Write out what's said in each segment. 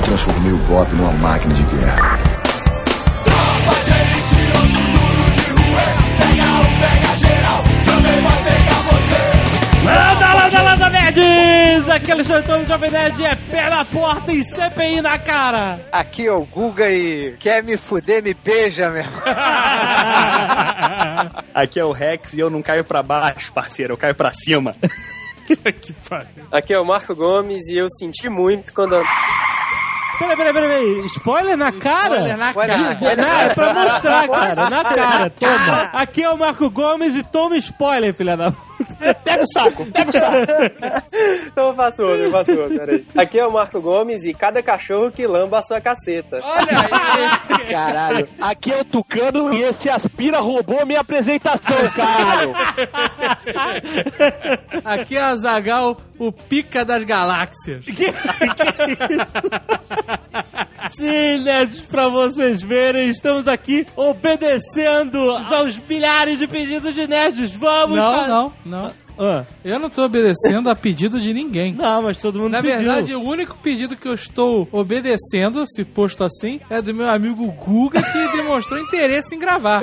eu transformei o Bop numa máquina de guerra. Landa, landa, landa, nerds! Aqui é Alexandre Antônio Jovem Nerd é pé na porta e CPI na cara! Aqui é o Guga e quer me fuder, me beija, meu. Aqui é o Rex e eu não caio pra baixo, parceiro, eu caio pra cima. Aqui é o Marco Gomes e eu senti muito quando. Peraí, peraí, peraí, peraí. Spoiler na cara? Spoiler na cara. Não, é pra mostrar, cara. Na cara, toma. Aqui é o Marco Gomes e toma spoiler, filha da... Pega o saco, pega o saco. Então eu faço outro, eu faço outro, peraí. Aqui é o Marco Gomes e cada cachorro que lamba a sua caceta. Caralho. Aqui é o Tucano e esse aspira roubou minha apresentação, caralho. Aqui é a Zagal, o pica das galáxias. Sim, nerds, pra vocês verem, estamos aqui obedecendo aos milhares de pedidos de nerds. Vamos! Não, fa- não, não. Ah, Eu não tô obedecendo a pedido de ninguém. não, mas todo mundo Na pediu. verdade, o único pedido que eu estou obedecendo, se posto assim, é do meu amigo Guga, que demonstrou interesse em gravar.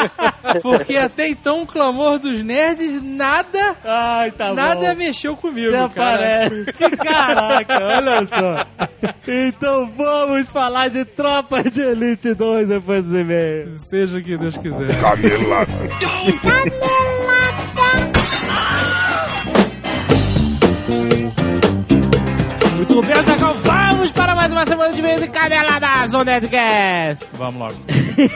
Porque até então o clamor dos nerds nada, Ai, tá nada bom. mexeu comigo, Até cara. parece. Caraca, olha só. Então vamos falar de Tropa de Elite 2 depois dos e-mails. Seja o que Deus quiser. Muito bem, Zagal, vamos para mais uma semana de e-mails e caneladas on Nerdcast. Vamos logo.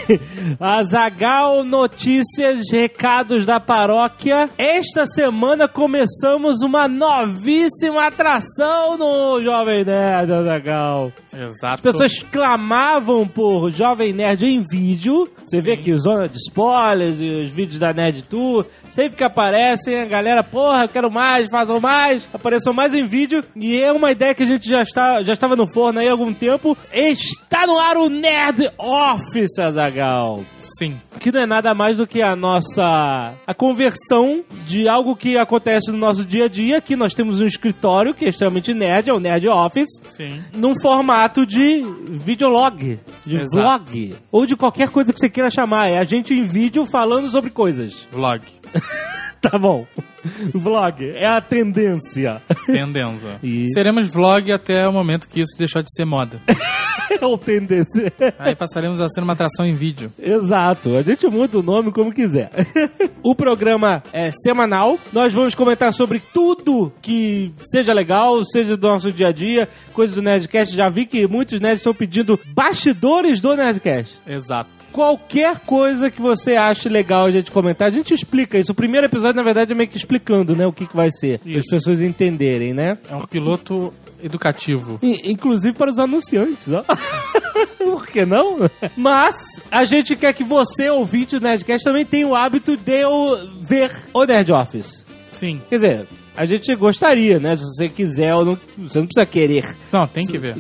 Azagal Notícias, recados da paróquia. Esta semana começamos uma novíssima atração no Jovem Nerd, Azagal. Exato. As pessoas clamavam por Jovem Nerd em vídeo. Você vê aqui, zona de spoilers e os vídeos da Nerd Tour. Sempre que aparecem, a galera, porra, eu quero mais, façam mais. Apareçam mais em vídeo. E é uma ideia que a gente já, está, já estava no forno aí há algum tempo. Está no ar o Nerd Office, Azagal. Sim. Que não é nada mais do que a nossa a conversão de algo que acontece no nosso dia a dia. Aqui nós temos um escritório que é extremamente nerd, é o Nerd Office Sim. num formato de videolog, de Exato. vlog, ou de qualquer coisa que você queira chamar. É a gente em vídeo falando sobre coisas. Vlog. Tá bom. Vlog é a tendência. Tendenza. E- Seremos vlog até o momento que isso deixar de ser moda. É o tendência. Aí passaremos a ser uma atração em vídeo. Exato, a gente muda o nome como quiser. o programa é semanal. Nós vamos comentar sobre tudo que seja legal, seja do nosso dia a dia, coisas do Nerdcast. Já vi que muitos nerds estão pedindo bastidores do Nerdcast. Exato. Qualquer coisa que você ache legal a gente comentar, a gente explica isso. O primeiro episódio, na verdade, é meio que explicando, né, o que, que vai ser. Para as pessoas entenderem, né? É um piloto educativo. Inclusive para os anunciantes, ó. Por que não? Mas a gente quer que você, ouvinte do Nerdcast, também tenha o hábito de ver o Nerd Office. Sim. Quer dizer, a gente gostaria, né? Se você quiser ou não. Você não precisa querer. Não, tem que ver.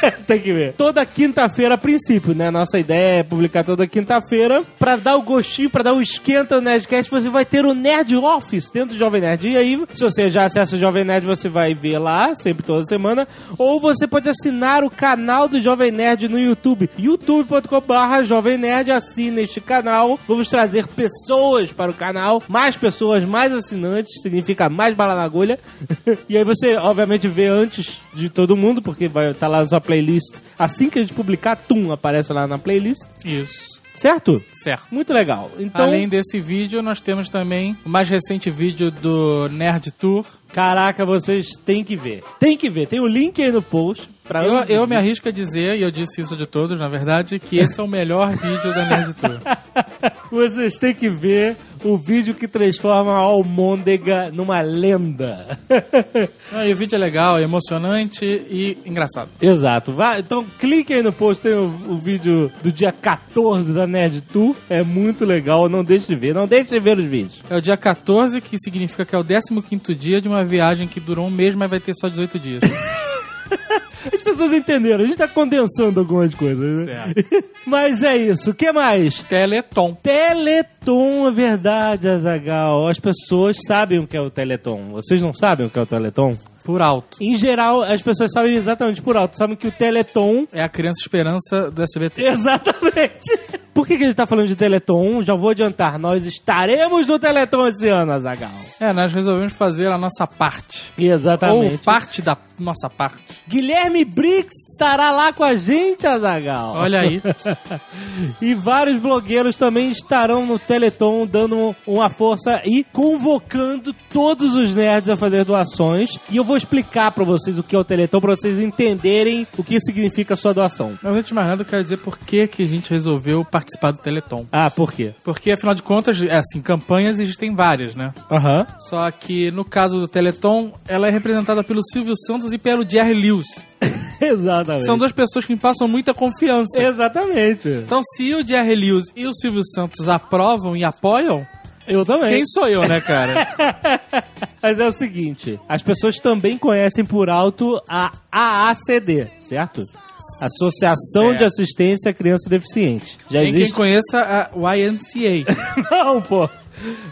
Tem que ver. Toda quinta-feira, a princípio, né? Nossa ideia é publicar toda quinta-feira. Pra dar o gostinho, pra dar o esquenta no Nerdcast, você vai ter o Nerd Office dentro do Jovem Nerd. E aí, se você já acessa o Jovem Nerd, você vai ver lá, sempre toda semana. Ou você pode assinar o canal do Jovem Nerd no YouTube. youtube.com.br Jovem Nerd. Assine este canal. Vamos trazer pessoas para o canal. Mais pessoas, mais assinantes. Significa mais bala na agulha. e aí você, obviamente, vê antes de todo mundo, porque vai estar lá na sua playlist. Assim que a gente publicar, tum, aparece lá na playlist. Isso. Certo? Certo. Muito legal. Então, Além desse vídeo, nós temos também o mais recente vídeo do Nerd Tour. caraca, vocês têm que ver. Tem que ver. Tem o link aí no post. Pra Eu, eu me arrisco a dizer, e eu disse isso de todos, na verdade, que esse é o melhor vídeo da Nerd Tour. Vocês têm que ver o vídeo que transforma a Almôndega numa lenda. Ah, e o vídeo é legal, é emocionante e engraçado. Exato. Vai, então clique aí no post, tem o, o vídeo do dia 14 da Nerd Tour. É muito legal, não deixe de ver. Não deixe de ver os vídeos. É o dia 14, que significa que é o 15º dia de uma viagem que durou um mês, mas vai ter só 18 dias. As pessoas entenderam, a gente tá condensando algumas coisas. Né? Mas é isso. O que mais? Teleton. Teleton, é verdade, Azagal. As pessoas sabem o que é o Teleton. Vocês não sabem o que é o Teleton? Por alto. Em geral, as pessoas sabem exatamente por alto. Sabem que o Teleton É a criança esperança do SBT. Exatamente. Por que, que a gente tá falando de Teleton? Já vou adiantar. Nós estaremos no Teleton esse ano, Azagal. É, nós resolvemos fazer a nossa parte. Ou Exatamente. parte da nossa parte. Guilherme Briggs estará lá com a gente, Azagal. Olha aí. E vários blogueiros também estarão no Teleton dando uma força e convocando todos os nerds a fazer doações. E eu vou explicar pra vocês o que é o Teleton, pra vocês entenderem o que significa a sua doação. Mas antes de mais nada, eu quero dizer por que, que a gente resolveu participar do Teleton. Ah, por quê? Porque, afinal de contas, é assim, campanhas existem várias, né? Aham. Só que, no caso do Teleton, ela é representada pelo Silvio Santos e pelo Jerry Lewis. Exatamente. São duas pessoas que me passam muita confiança. Exatamente. Então, se o Jerry Lewis e o Silvio Santos aprovam e apoiam, Eu também. quem sou eu, né, cara? Mas é o seguinte, as pessoas também conhecem por alto a AACD, certo? Associação Certo. de Assistência à Criança Deficiente. Já Tem quem existe... conheça a YMCA. Não, pô.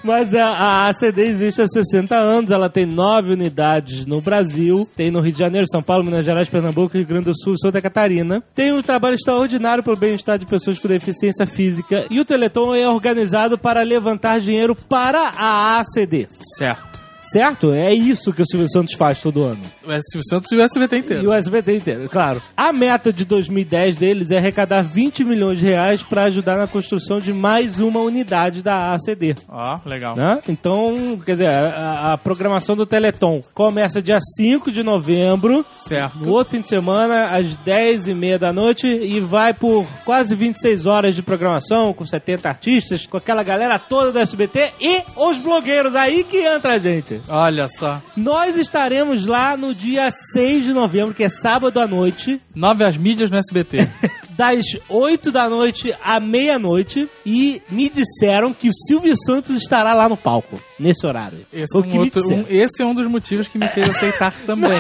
Mas a, a ACD existe há 60 anos, ela tem nove unidades no Brasil, tem no Rio de Janeiro, São Paulo, Minas Gerais, Pernambuco, Rio Grande do Sul e Santa Catarina. Tem um trabalho extraordinário pelo bem-estar de pessoas com deficiência física e o Teleton é organizado para levantar dinheiro para a ACD. certo. Certo? É isso que o Silvio Santos faz todo ano. O Silvio Santos e o SBT E inteiro. o SBT inteiro, claro. A meta de 2010 deles é arrecadar 20 milhões de reais para ajudar na construção de mais uma unidade da ACD. Ó, legal. Né? Então, quer dizer, a, a programação do Teleton começa dia 5 de novembro, Certo. no outro fim de semana, às 10 e meia da noite, e vai por quase 26 horas de programação, com 70 artistas, com aquela galera toda do SBT e os blogueiros aí que entra a gente. Olha só. Nós estaremos lá no dia 6 de novembro, que é sábado à noite, Nove as mídias no SBT. das 8 da noite à meia-noite, e me disseram que o Silvio Santos estará lá no palco, nesse horário. Esse, é um outro- um- esse é um dos motivos que me fez aceitar também.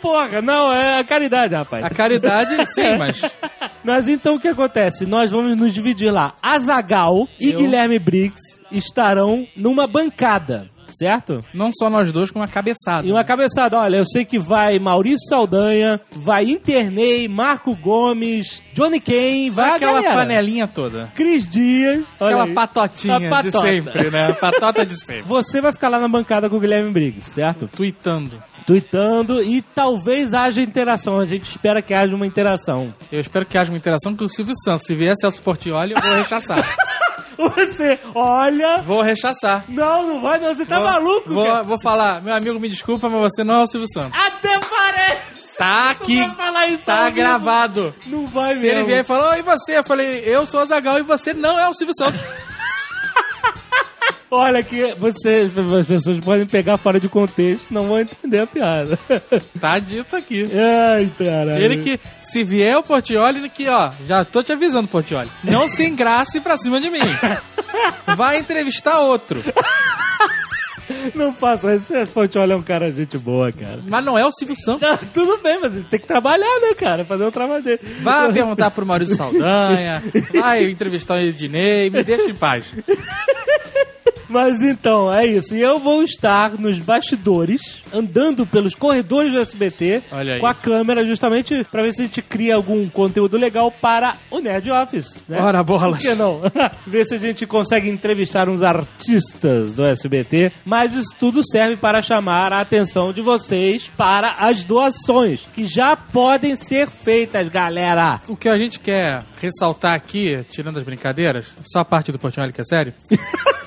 Porra, não, é a caridade, rapaz. A caridade, sim, mas Mas então o que acontece? Nós vamos nos dividir lá. Azagal e Eu? Guilherme Briggs estarão numa bancada, certo? não só nós dois, com uma cabeçada. E uma cabeçada, olha, eu sei que vai Maurício Saldanha, vai Internei, Marco Gomes, Johnny Kane, vai Aquela galera. panelinha toda. Cris Dias. Aquela aí. patotinha A de sempre, né? A patota de sempre. Você vai ficar lá na bancada com o Guilherme Briggs, certo? Tweetando. Tweetando e talvez haja interação. A gente espera que haja uma interação. Eu espero que haja uma interação com o Silvio Santos. Se vier Celso Portioli, eu vou rechaçar. Você, olha... vou rechaçar. Não, não vai não, você tá Vou- maluco, vou, cara. vou falar, meu amigo, me desculpa, mas você não é o Silvio Santos. Até parece! Tá aqui. vai falar isso Tá gravado. Não vai Se mesmo. ele vier e falar, e você? Eu falei, eu sou a Zagal e você não é o Silvio Santos. Olha que você, as pessoas podem pegar fora de contexto, não vão entender a piada. tá dito aqui. Ai, caralho. Ele que, se vier o Portioli, que ó, já tô te avisando, Portioli. Não se engrace pra cima de mim. Vai entrevistar outro. Não faça isso, esse Pontioli é um cara gente boa, cara. Mas não é o Silvio Santos. Não, tudo bem, mas ele tem que trabalhar, né, cara? Fazer o trabalho dele. Vai perguntar pro Maurício Saldanha, vai entrevistar o Ednei, me deixa em paz. Mas então, é isso. E eu vou estar nos bastidores, andando pelos corredores do SBT, com a câmera, justamente pra ver se a gente cria algum conteúdo legal para o Nerd Office. Né? Ora, bolas. Por que não? ver se a gente consegue entrevistar uns artistas do SBT. Mas isso tudo serve para chamar a atenção de vocês para as doações, que já podem ser feitas, galera. O que a gente quer ressaltar aqui, tirando as brincadeiras, só a parte do Portioli que é sério,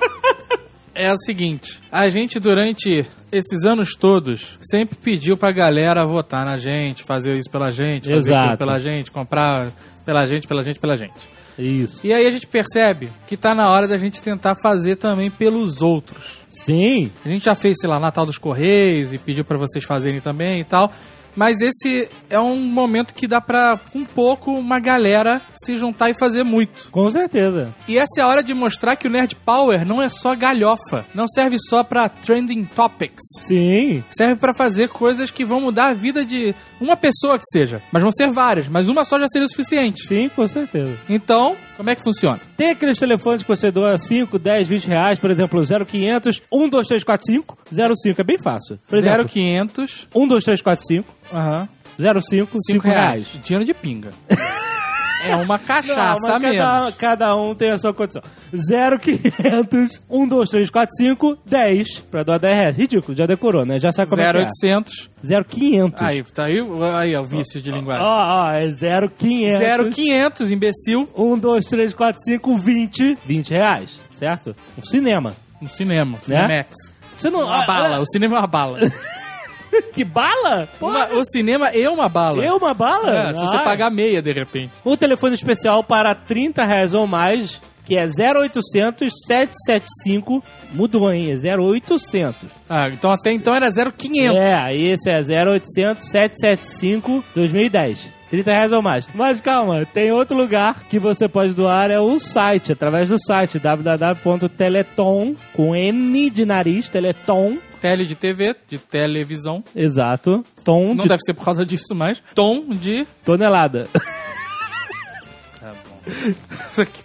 é o seguinte: a gente, durante esses anos todos, sempre pediu pra galera votar na gente, fazer isso pela gente, fazer Exato. aquilo pela gente, comprar pela gente, pela gente, pela gente. Isso. E aí a gente percebe que tá na hora da gente tentar fazer também pelos outros. Sim. A gente já fez, sei lá, Natal dos Correios e pediu pra vocês fazerem também e tal. Mas esse é um momento que dá pra, um pouco, uma galera se juntar e fazer muito. Com certeza. E essa é a hora de mostrar que o Nerd Power não é só galhofa. Não serve só pra trending topics. Sim. Serve pra fazer coisas que vão mudar a vida de uma pessoa que seja. Mas vão ser várias, mas uma só já seria o suficiente. Sim, com certeza. Então, como é que funciona? Tem aqueles telefones que você doa 5, 10, 20 reais, por exemplo, 0500 12345 05. É bem fácil. Por exemplo, 0500, 12345 aham, 05, 5 5 reais. reais. Dinheiro de pinga. é uma Não, cachaça mas a menos. cada, cada um tem a sua condição. 0500 12345 10 pra doar 10 reais. Ridículo, já decorou, né? Já sabe como é que 0800. é. 0500. Aí, tá aí, aí ó, o vício de Ó, linguagem. ó, é 0500 0500, imbecil, 1, 2, 3, 4, 5, 20. 20 reais, certo? Um cinema. no cinema, Cinemax. Você não. Uma ah, bala, ah, o cinema é uma bala. Que bala? Uma- o cinema é uma bala. eu uma bala? É, se você Ah. pagar meia de repente. O telefone especial para 30 reais ou mais, que é 0800 775. Mudou, hein? É 0800. Ah, então até então era 0500. É, esse é 0800 775 2010. 30 reais ou mais. Mas calma, tem outro lugar que você pode doar, é o site, através do site www.teleton, com N de nariz, teleton, Tele de TV, de televisão. exato, tom Não de deve ser por causa disso, mas tom de. tonelada.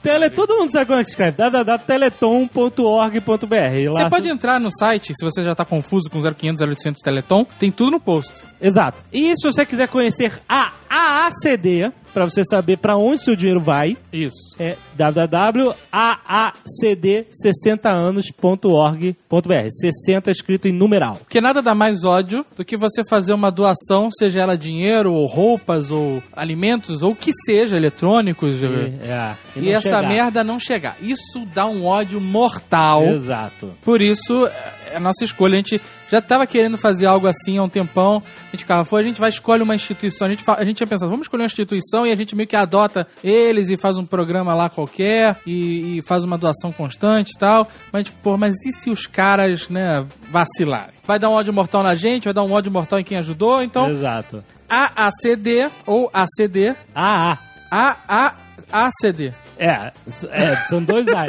Tele, todo mundo sabe como é que escreve, www.teleton.org.br. Você pode entrar no site, se você já tá confuso com 0500, 0800 Teleton, tem tudo no post. Exato. E se você quiser conhecer a AACD, pra você saber pra onde seu dinheiro vai, Isso. é www.aacd60anos.org.br. 60 escrito em numeral. Porque nada dá mais ódio do que você fazer uma doação, seja ela dinheiro, ou roupas, ou alimentos, ou o que seja, eletrônicos. E, é, E, não essa chegar. merda não chegar. Isso dá um ódio mortal. Exato. Por isso, é a nossa escolha. A gente já estava querendo fazer algo assim há um tempão. A gente ficava, foi, a gente vai escolher uma instituição. A gente, a gente tinha pensado, vamos escolher uma instituição e a gente meio que adota eles e faz um programa lá qualquer e, e faz uma doação constante e tal. Mas, pô, mas e se os caras, né, vacilarem? Vai dar um ódio mortal na gente, vai dar um ódio mortal em quem ajudou. Então, Exato. AACD ou ACD, AA. AA, ACD. É, é, são dois A.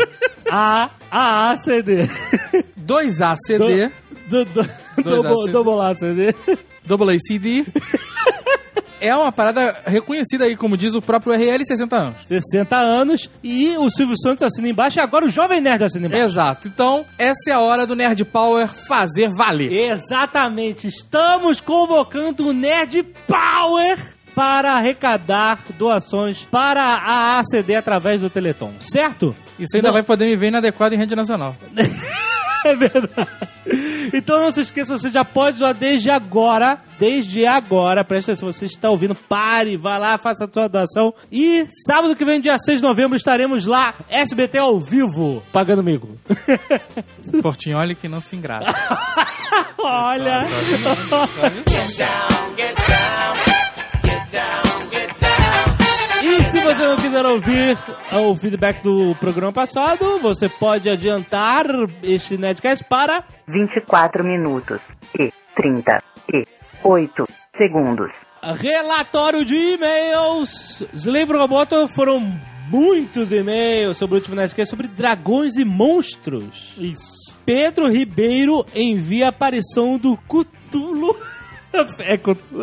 A, AACD. 2ACD, Do, do, Dois double, ACD. double ACD. Double ACD. É uma parada reconhecida aí, como diz o próprio RL 60 anos. 60 anos e o Silvio Santos assina embaixo e agora o Jovem Nerd assina embaixo. Exato. Então, essa é a hora do Nerd Power fazer valer. Exatamente. Estamos convocando o Nerd Power para arrecadar doações para a ACD através do Teleton, certo? Isso ainda Não. vai poder me ver inadequado em rede nacional. É verdade. Então não se esqueça, você já pode doar desde agora. Desde agora, presta atenção, se você está ouvindo, pare, vá lá, faça a sua doação. E sábado que vem, dia 6 de novembro, estaremos lá, SBT ao vivo, pagando mico. Portinholi que não se engrada. Olha. E se você não quiser ouvir o feedback do programa passado, você pode adiantar este Nerdcast para 24 minutos e 38 segundos. relatório de e-mails. Slave Roboto foram muitos e-mails sobre o último Nerdcast sobre dragões e monstros. Isso. Pedro Ribeiro envia a aparição do Cutulo. É.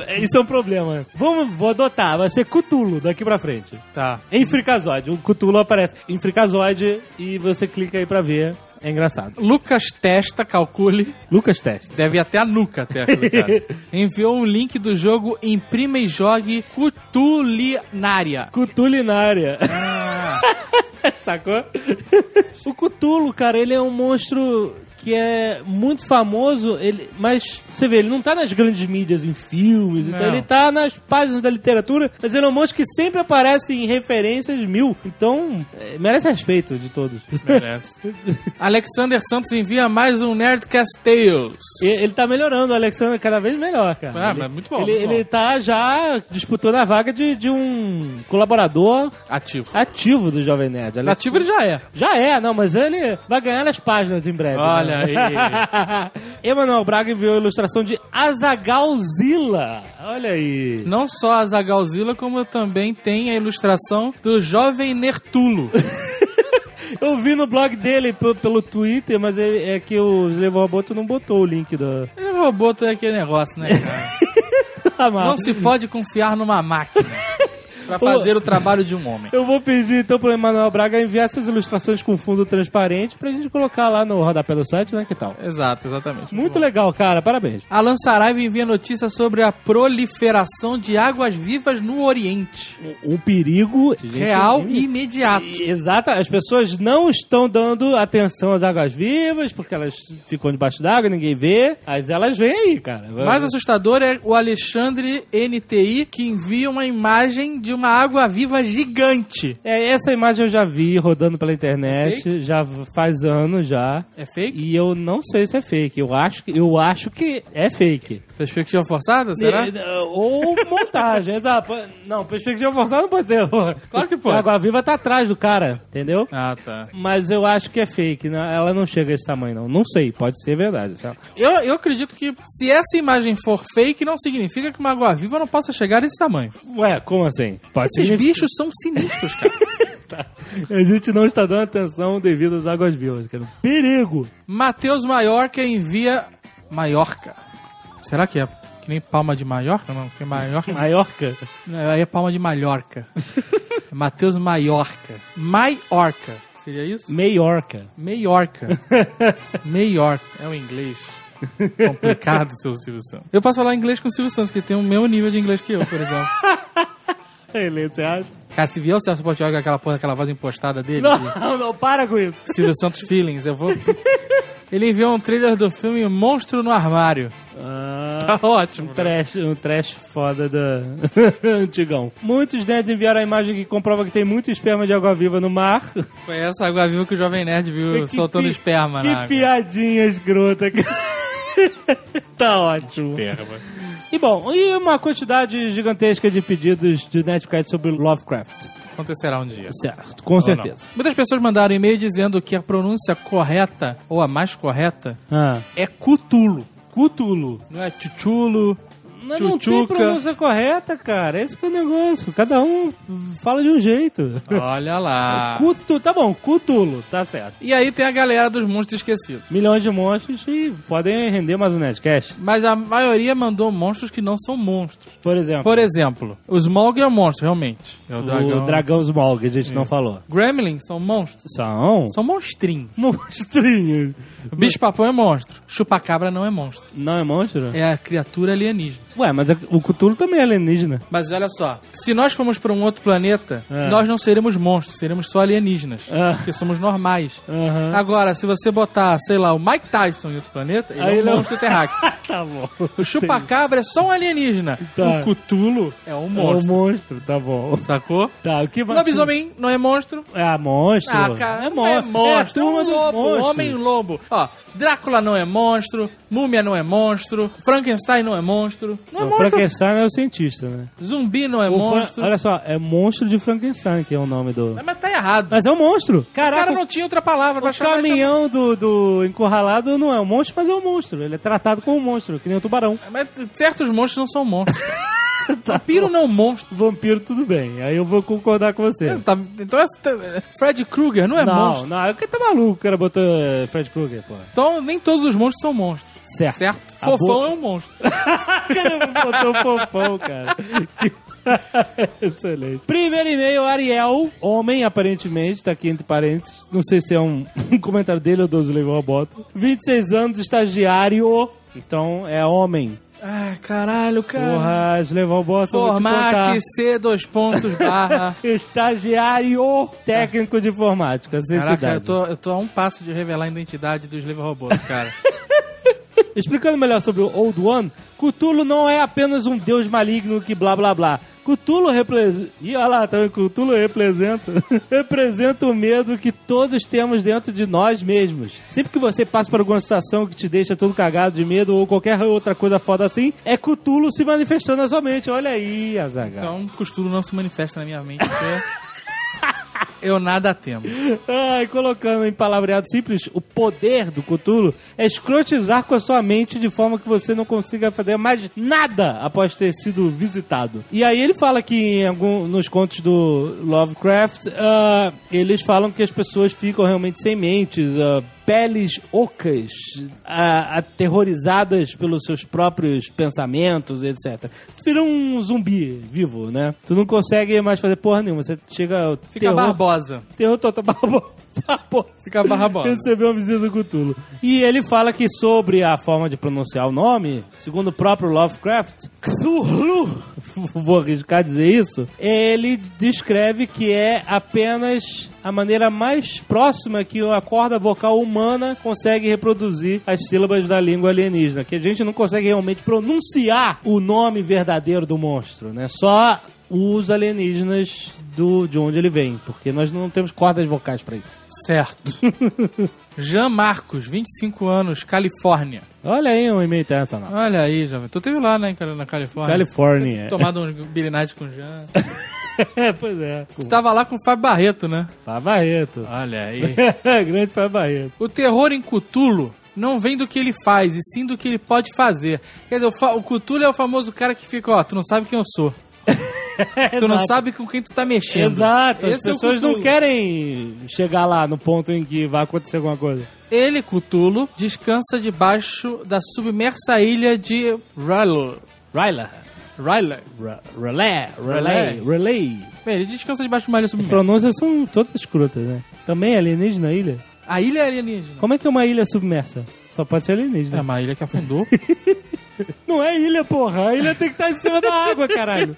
É, isso é um problema. Vamos, vou adotar, vai ser Cutulo daqui pra frente. Tá. Em Fricazoide. O Cutulo aparece em Fricazoide e você clica aí pra ver. É engraçado. Lucas Testa, calcule. Lucas Teste. Deve ir até a nuca ter aquele cara. Enviou um link do jogo Imprima e Jogue Cutulinária. Cutulinária. Sacou? o Cutulo, cara, ele é um monstro que é muito famoso, ele, mas você vê, ele não tá nas grandes mídias, em filmes, então ele tá nas páginas da literatura, mas ele é um monstro que sempre aparece em referências mil, então é, merece respeito de todos. Merece. Alexander Santos envia mais um Nerdcast Tales. E- Ele tá melhorando, o Alexandre, cada vez melhor, cara. Ah, ele, mas muito bom, Ele, muito bom. ele tá já disputando a vaga de, de um colaborador Ativo. ativo do Jovem Nerd. Alex- Ativo ele já é. Já é, não, mas ele vai ganhar nas páginas em breve. Olha né? Aí. Emanuel Braga enviou a ilustração de Azagalzilla. Olha aí. Não só a Zagalzilla, como também tem a ilustração do jovem Nertulo. Eu vi no blog dele pelo Twitter, mas ele- é que o Levo Roboto não botou o link do. Ele roubou todo aquele negócio, né, cara? Mas- Não se pode confiar numa máquina. Pra fazer o trabalho de um homem. Eu vou pedir então pro Emanuel Braga enviar essas ilustrações com fundo transparente pra gente colocar lá no rodapé do site, né? Que tal? Exato, exatamente. Muito legal, cara. Parabéns. Alan Saraiva envia notícia sobre a proliferação de águas vivas no Oriente. Um perigo Real e imediato. Exato. As pessoas não estão dando atenção às águas vivas porque elas ficam debaixo d'água, ninguém vê. Mas elas vêm aí, cara. Mais assustador é o Alexandre NTI que envia uma imagem de uma água viva gigante. É, essa imagem eu já vi rodando pela internet, É já faz anos já. É fake? E eu não sei se é fake. Eu acho, que- eu acho que é fake. Perspectiva forçada, será? E- Ou montagem, exato. Não, perspectiva forçada não pode ser. Claro que pode. A água viva tá atrás do cara, entendeu? Ah, tá. Mas eu acho que é fake, né? ela não chega a esse tamanho, não. Não sei, pode ser verdade. sabe? Eu, eu acredito que se essa imagem for fake, não significa que uma água viva não possa chegar a esse tamanho. Ué, como assim? Pode Esses significar- bichos são sinistros, cara. A gente não está dando atenção devido às águas vivas, cara. Perigo! Matheus Maiorca envia Maiorca. Será que é que nem palma de Maiorca? Não, que é Maiorca. Maiorca. Não, aí é palma de Mallorca. Matheus Maiorca. Maiorca. Seria isso? Meiorca. Maiorca. Maiorca. É o inglês. Complicado, seu Silvio Santos. Eu posso falar inglês com o Silvio Santos, que tem o mesmo nível de inglês que eu, por exemplo. Ele, você acha? Cara, se vier o Celso Portiolli com aquela porra, aquela voz impostada dele, de Não, não, para com isso. Silvio Santos Feelings, eu vou... Ele enviou um trailer do filme Monstro no Armário. Ah, Tá ótimo. um trash, um trash foda da antigão. Muitos nerds enviaram a imagem que comprova que tem muito esperma de água viva no mar. Foi essa água viva que o Jovem Nerd viu Que soltando pi- esperma Que na água. piadinha escrota. tá ótimo. Esperma. E bom, e uma quantidade gigantesca de pedidos de Nerdcast sobre Lovecraft. Acontecerá um dia. Certo, com certeza. Muitas pessoas mandaram e-mail dizendo que a pronúncia correta, ou a mais correta, Ah. é Cutulo. Cutulo. Não é Chuchulo. Não, não tem pronúncia correta, cara. Esse que é o negócio. Cada um fala de um jeito. Olha lá. Cutu, tá bom, Cutulo, tá certo. E aí tem a galera dos monstros esquecidos. Milhões de monstros e podem render mais um Nerdcast. Mas a maioria mandou monstros que não são monstros. Por exemplo, Por exemplo, o Smaug é um monstro, realmente. É o dragão. o dragão Small, que a gente não falou. Gremlins são monstros. São São monstrinhos. monstrinhos. O bicho-papão é monstro. Chupacabra não é monstro. Não é monstro? É a criatura alienígena. Ué, mas o Cthulhu também é alienígena. Mas olha só, se nós formos para um outro planeta, É. nós não seremos monstros, seremos só alienígenas. Ah. Porque somos normais. Aham. Agora, se você botar, sei lá, o Mike Tyson em outro planeta, ele Aí é um não- monstro terráqueo. tá bom. O chupacabra é só um alienígena. Tá. O Cthulhu é um É um monstro. monstro, tá bom. Sacou? Tá, o que mais? Lobisomem não é monstro. Ah, monstro. Ah, cara, é é monstro. monstro. É turma um lobo, monstros. homem lobo. Ó, Drácula não é monstro, Múmia não é monstro, Frankenstein não é monstro. Não é O monstro. Frankenstein é o cientista, né? Zumbi não é O Fra- monstro. Olha só, é monstro de Frankenstein, que é o nome do. Mas tá errado. Mas é um monstro. o Caraca, cara não tinha outra palavra pra o chamar. caminhão do, do encurralado não é um monstro, mas é um monstro. Ele é tratado como um monstro, que nem o tubarão. Mas certos monstros não são monstros. Vampiro não é monstro. Vampiro, tudo bem. Aí eu vou concordar com você. Tá- então essa- Fred Krueger não é não, monstro. não, o que tá maluco o cara botou eh, Fred Krueger, pô. Então nem todos os monstros são monstros. Certo. A Fofão boa- é um monstro. O cara botou fofão, cara. Excelente. Primeiro e-mail, Ariel, homem, aparentemente, tá aqui entre parênteses. Não sei se é um, um comentário dele ou do Slave Roboto. 26 anos, estagiário. Então, é homem. Ai, caralho, cara. Porra, te contar. Formate C, dois pontos, barra. Estagiário técnico de informática. Caraca, cidade. eu tô, eu tô a um passo de revelar a identidade do Slave Robot, cara. Explicando melhor sobre o Old One, Cthulhu não é apenas um deus maligno que blá blá blá. Cthulhu representa. Ih, olha lá, tá vendo? Cthulhu representa. representa o medo que todos temos dentro de nós mesmos. Sempre que você passa por alguma situação que te deixa todo cagado de medo ou qualquer outra coisa foda assim, é Cthulhu se manifestando na sua mente. Olha aí, Azaghal. Então, costuro não se manifesta na minha mente, porque eu nada temo. Ai, colocando em palavreado simples, o poder do Cthulhu é escrotizar com a sua mente de forma que você não consiga fazer mais nada após ter sido visitado. E aí ele fala que em algum, nos contos do Lovecraft, ah, eles falam que as pessoas ficam realmente sem mentes, ah, peles ocas, a- aterrorizadas pelos seus próprios pensamentos, etc. Tu vira um zumbi vivo, né? Tu não consegue mais fazer porra nenhuma. Você chega. Fica terror, barbosa. Terror total. Barbo- Barbosa. Fica barbosa. Recebeu uma visita do Cthulhu. E ele fala que sobre a forma de pronunciar o nome, segundo o próprio Lovecraft, Cthulhu, vou arriscar dizer isso, ele descreve que é apenas a maneira mais próxima que a corda vocal humana consegue reproduzir as sílabas da língua alienígena, que a gente não consegue realmente pronunciar o nome verdadeiro do monstro, né? Só os alienígenas do, de onde ele vem, porque nós não temos cordas vocais pra isso. Certo. Jean Marcos, 25 anos, Califórnia. Olha aí um e-mail internacional. Olha aí, jovem. Tu teve lá, né, cara, na Califórnia. Califórnia. Tomado um Night com Jean. pois é. Tu tava lá com o Fábio Barreto, né? Fábio Barreto. Olha aí. Grande Fábio Barreto. O terror em Cthulhu não vem do que ele faz, e sim do que ele pode fazer. Quer dizer, o, o Cthulhu é o famoso cara que fica, ó, tu não sabe quem eu sou. tu não sabe com quem tu tá mexendo. Exato, as Esse é o pessoas não Cthulhu. querem chegar lá no ponto em que vai acontecer alguma coisa. Ele, Cthulhu, descansa debaixo da submersa ilha de R'lyeh. Ryla. Ra- Relay. Relay. Relay. Bem, ele descansa debaixo de uma ilha As submersa. pronúncias são todas escrotas, né? Também é alienígena a ilha? A ilha é alienígena. Como é que é uma ilha submersa? Só pode ser É alienígena. uma ilha que afundou. Não é ilha, porra. A ilha tem que estar em cima da água, caralho.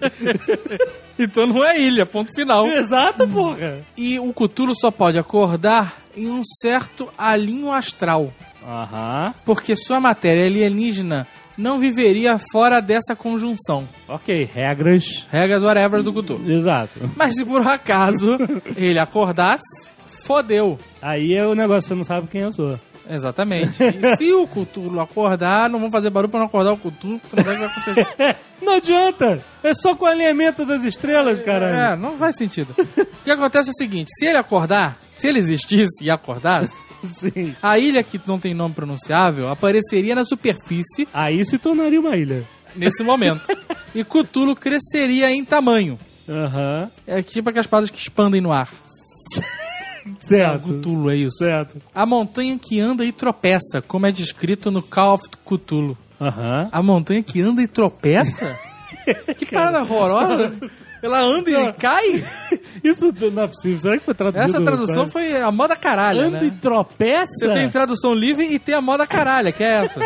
então não é ilha, ponto final. Exato, porra. E o Cthulhu só pode acordar em um certo alinho astral. Aham. Porque sua matéria alienígena não viveria fora dessa conjunção. Ok, regras. Regras whatever do Cthulhu. Exato. Mas se por acaso ele acordasse, fodeu. Aí é o negócio, você não sabe quem eu sou. Exatamente. E se o Cthulhu acordar, não vamos fazer barulho pra não acordar o Cthulhu, porque tu não sabe o que vai acontecer. Não adianta. É só com o alinhamento das estrelas, caralho. É, não faz sentido. O que acontece é o seguinte, se ele acordar, se ele existisse e acordasse, Sim. a ilha que não tem nome pronunciável apareceria na superfície Aí se tornaria uma ilha. nesse momento. E Cthulhu cresceria em tamanho. Aham. É tipo aquelas palavras que expandem no ar. Certo. Cthulhu é isso. Certo. A montanha que anda e tropeça, como é descrito no Call of Cthulhu. Aham. A montanha que anda e tropeça? que parada horrorosa. Ela anda e cai? Isso não é possível. Será que foi traduzido? Essa tradução foi a moda caralha, Anda e né? tropeça? Você tem tradução livre e tem a moda caralha, que é essa.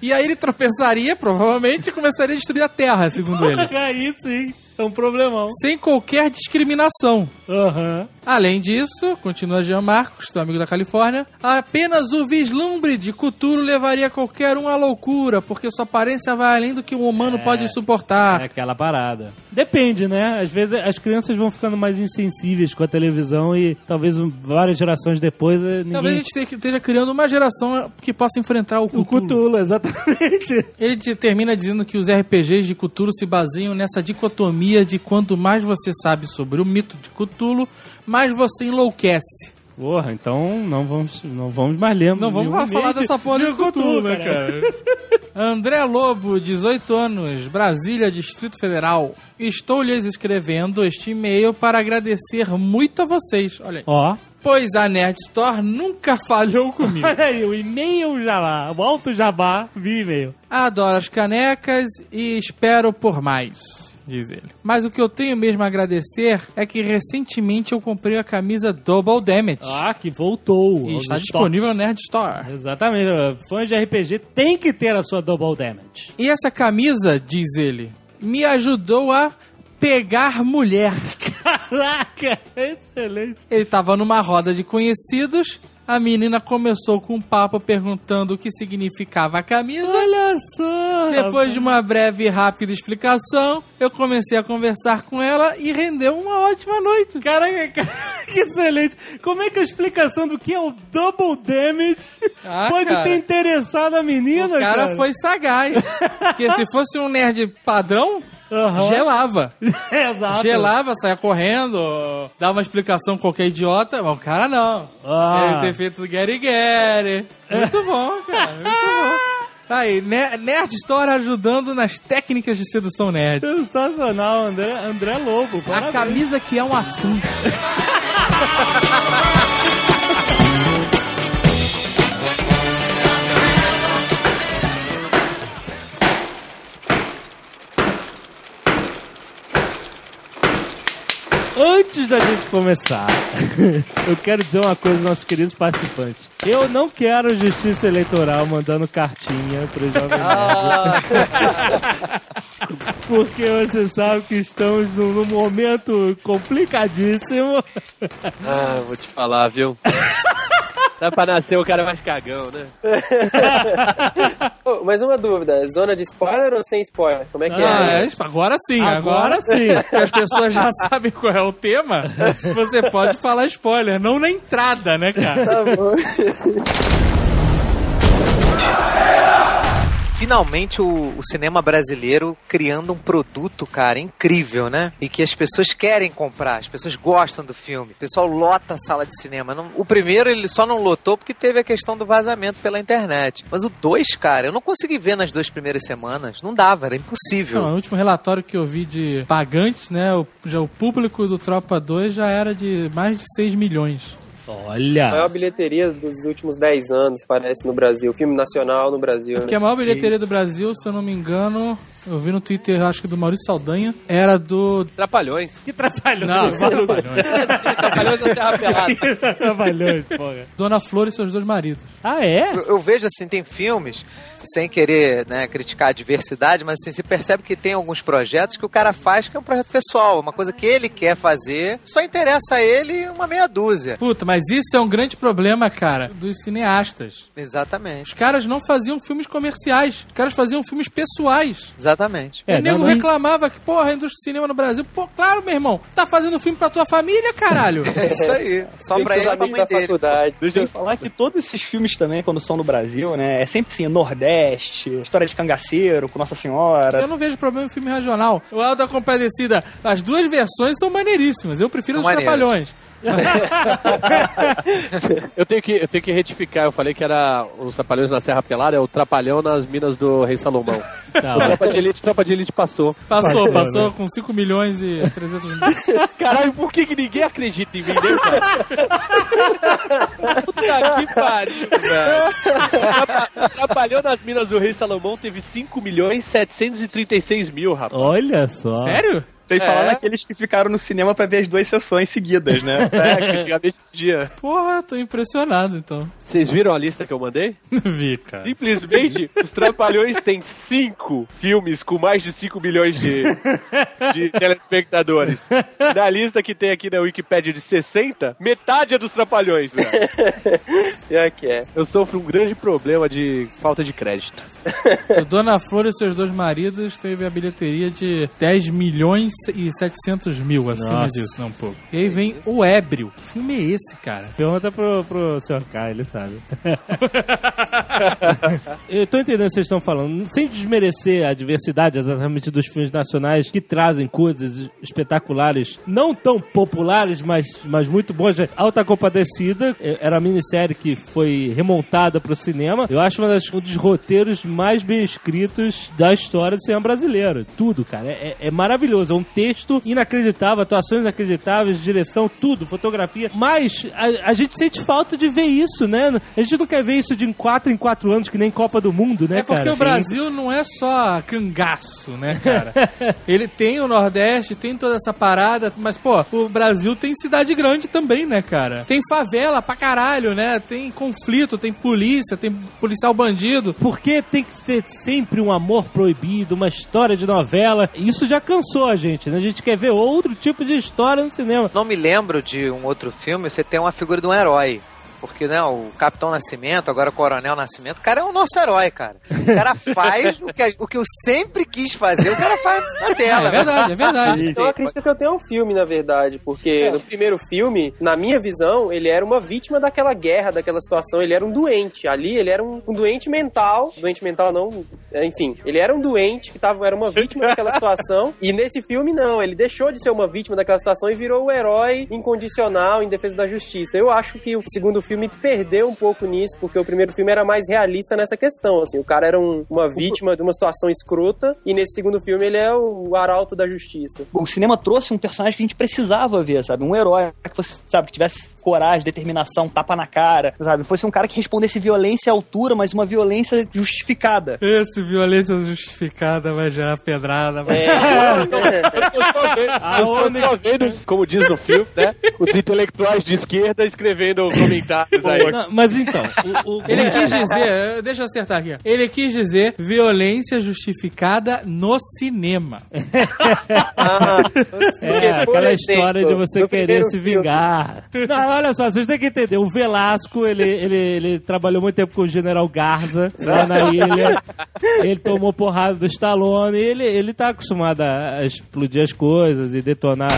E aí ele tropeçaria, provavelmente, e começaria a destruir a Terra, segundo ele. Aí sim. É um problemão. Sem qualquer discriminação. Aham. Além disso, continua Jean Marcos, teu amigo da Califórnia, apenas o vislumbre de Cthulhu levaria qualquer um à loucura, porque sua aparência vai além do que um humano pode É suportar. aquela parada. Depende, né? Às vezes as crianças vão ficando mais insensíveis com a televisão e talvez várias gerações depois eh, ninguém... Talvez a gente te- esteja criando uma geração que possa enfrentar o Cthulhu. O Cthulhu, exatamente. Ele te- termina dizendo que os RPGs de Cthulhu se baseiam nessa dicotomia de quanto mais você sabe sobre o mito de Cthulhu, mais você enlouquece. Porra, então não vamos, não vamos mais ler. Não vamos nenhum falar dessa porra de desse Cthulhu, né, cara? André Lobo, 18 anos, Brasília, Distrito Federal. Estou lhes escrevendo este e-mail para agradecer muito a vocês. Olha aí. Ó, Pois a Nerd Store nunca falhou comigo. olha aí, o e-mail jabá, o alto jabá, vi e-mail. Adoro as canecas e espero por mais, diz ele. Mas o que eu tenho mesmo a agradecer é que recentemente eu comprei a camisa Double Damage. Ah, que voltou. e está disponível na Nerd Store. Exatamente, fãs de RPG tem que ter a sua Double Damage. E essa camisa, diz ele, me ajudou a pegar mulher. Caraca, excelente. Ele tava numa roda de conhecidos, a menina começou com um papo perguntando o que significava a camisa. Olha só. Depois de uma breve e rápida explicação, eu comecei a conversar com ela e rendeu uma ótima noite. Caraca, cara, que excelente. Como é que a explicação do que é o Double Damage Ah, pode cara. ter interessado a menina, O cara, cara? foi sagaz. Porque se fosse um nerd padrão, Aham. gelava. Exato. Gelava, saia correndo, dava uma explicação qualquer idiota, mas o cara não. Ah. Ele ter feito Gary Gary. Muito bom, cara, muito bom. Tá aí, Ne- Nerd Store ajudando nas técnicas de sedução nerd. Sensacional, André, André Lobo. A parabéns. camisa que é um assunto. Antes da gente começar, eu quero dizer uma coisa aos nossos queridos participantes. Eu não quero justiça eleitoral mandando cartinha pro Jovem Nerd. Porque você sabe que estamos num, num momento complicadíssimo. Ah, vou te falar, viu? Dá pra nascer o cara mais cagão, né? Mas uma dúvida, zona de spoiler ou sem spoiler? Como é que Ah, é? é, agora sim, Agora agora, sim. as pessoas já sabem qual é o tema, você pode falar spoiler, não na entrada, né, cara? Tá bom. Finalmente o, o cinema brasileiro criando um produto, cara, incrível, né? E que as pessoas querem comprar, as pessoas gostam do filme. O pessoal lota a sala de cinema. Não- o primeiro ele só não lotou porque teve a questão do vazamento pela internet. Mas o dois, cara, eu não consegui ver nas duas primeiras semanas. Não dava, era impossível. Não, o último relatório que eu vi de pagantes, né, o, já o público do Tropa 2 já era de mais de 6 milhões. Olha. maior bilheteria dos últimos 10 anos, parece, no Brasil. Filme nacional no Brasil. Porque Né? a maior bilheteria do Brasil, se eu não me engano, eu vi no Twitter, acho que do Maurício Saldanha, era do... Trapalhões. Que trapalhões. Não, Trapalhões. Trapalhões da Serra Pelada. trapalhões, porra. Dona Flor e seus dois maridos. Ah, é? Eu, eu vejo assim, tem filmes, sem querer né, criticar a diversidade, mas assim, se percebe que tem alguns projetos que o cara faz que é um projeto pessoal, uma coisa que ele quer fazer, só interessa a ele uma meia dúzia. Puta, mas isso é um grande problema, cara, dos cineastas. Exatamente. Os caras não faziam filmes comerciais, os caras faziam filmes pessoais. Exatamente. É, o nego não, não- reclamava que, porra, a indústria do cinema no Brasil, pô, claro, meu irmão, tá fazendo filme pra tua família, caralho. É isso aí. Só Tem pra ele e pra mãe da dele. faculdade. Deixa eu falar que todos esses filmes também, quando são no Brasil, né? É sempre assim, Nordeste, história de cangaceiro, com Nossa Senhora. Eu não vejo problema em filme regional. O Alto da Compadecida, as duas versões são maneiríssimas. Eu prefiro São os Trapalhões. Eu tenho, que, eu tenho que retificar, eu falei que era os Trapalhões na Serra Pelada, é o Trapalhão nas Minas do Rei Salomão. Tá, O Tropa de Elite, Tropa de Elite passou. Passou, Passou, passou né? com 5 milhões e 300 mil. Caralho, por que, que ninguém acredita em mim, né, cara? Puta que pariu, velho. Trapa- Trapalhão nas Minas do Rei Salomão teve 5 milhões 736 mil, rapaz. Olha só. Sério? Tem que falar É. naqueles que ficaram no cinema pra ver as duas sessões seguidas, né? É, que antigamente podia. Porra, tô impressionado então. Vocês viram a lista que eu mandei? Vi, cara. Simplesmente, os Trapalhões têm cinco filmes com mais de 5 milhões de, de telespectadores. Na lista que tem aqui na Wikipédia de 60, metade é dos Trapalhões. Pior que é. Eu sofro um grande problema de falta de crédito. Dona Flor e seus dois maridos teve a bilheteria de 10 milhões e 700 mil, acima Nossa. disso, não um pouco. E aí vem O Ébrio. Que filme é esse, cara? Pergunta pro, pro Sr. K, ele sabe. Eu tô entendendo o que vocês estão falando. Sem desmerecer a diversidade exatamente dos filmes nacionais que trazem coisas espetaculares, não tão populares, mas, mas muito bons. Alta Compadecida eh, era a minissérie que foi remontada pro cinema. Eu acho uma das- um dos roteiros mais bem escritos da história do cinema brasileiro. Tudo, cara. É, é maravilhoso. É um texto inacreditável, atuações inacreditáveis, direção, tudo, fotografia. Mas a, a gente sente falta de ver isso, né? A gente não quer ver isso de em quatro em quatro anos, que nem Copa do Mundo, né, É porque cara? o Brasil não é só cangaço, né, cara? Ele tem o Nordeste, tem toda essa parada, mas, pô, o Brasil tem cidade grande também, né, cara? Tem favela pra caralho, né? Tem conflito, tem polícia, tem policial bandido. Por que tem que ter sempre um amor proibido, uma história de novela? Isso já cansou a gente, né? A gente quer ver outro tipo de história no cinema. Não me lembro de um outro filme, você tem uma figura de um herói. Porque, né, o Capitão Nascimento, agora o Coronel Nascimento, o cara é o nosso herói, cara. O cara faz o que, a- o que eu sempre quis fazer, o cara faz na É, tela. verdade, é verdade. Então a crítica que eu tenho é um filme, na verdade, porque no primeiro filme, na minha visão, ele era uma vítima daquela guerra, daquela situação, ele era um doente. Ali ele era um, um doente mental, doente mental não, é, enfim, ele era um doente que tava, era uma vítima daquela situação, e nesse filme não, ele deixou de ser uma vítima daquela situação e virou o herói incondicional em defesa da justiça. Eu acho que o segundo filme perdeu um pouco nisso, porque o primeiro filme era mais realista nessa questão, assim, o cara era um- uma vítima de uma situação escrota, e nesse segundo filme ele é o arauto da justiça. O cinema trouxe um personagem que a gente precisava ver, sabe? Um herói que você, sabe, que tivesse coragem, determinação, tapa na cara, sabe? Fosse um cara que respondesse violência à altura, mas uma violência justificada. Esse violência justificada vai gerar pedrada. Vai... Eu tô só vendo, eu tô só vendo, como diz no filme, né? Os intelectuais de esquerda escrevendo comentários aí. Não, mas então, o, o- Ele quis dizer, deixa eu acertar aqui. Ele quis dizer violência justificada no cinema. Ah, É, aquela exemplo, história de você querer se vingar. Não, olha só, vocês têm que entender. O Velasco, ele, ele, ele trabalhou muito tempo com o General Garza lá na ilha. Ele tomou porrada do Stallone. Ele, ele tá acostumado a explodir as coisas e detonar.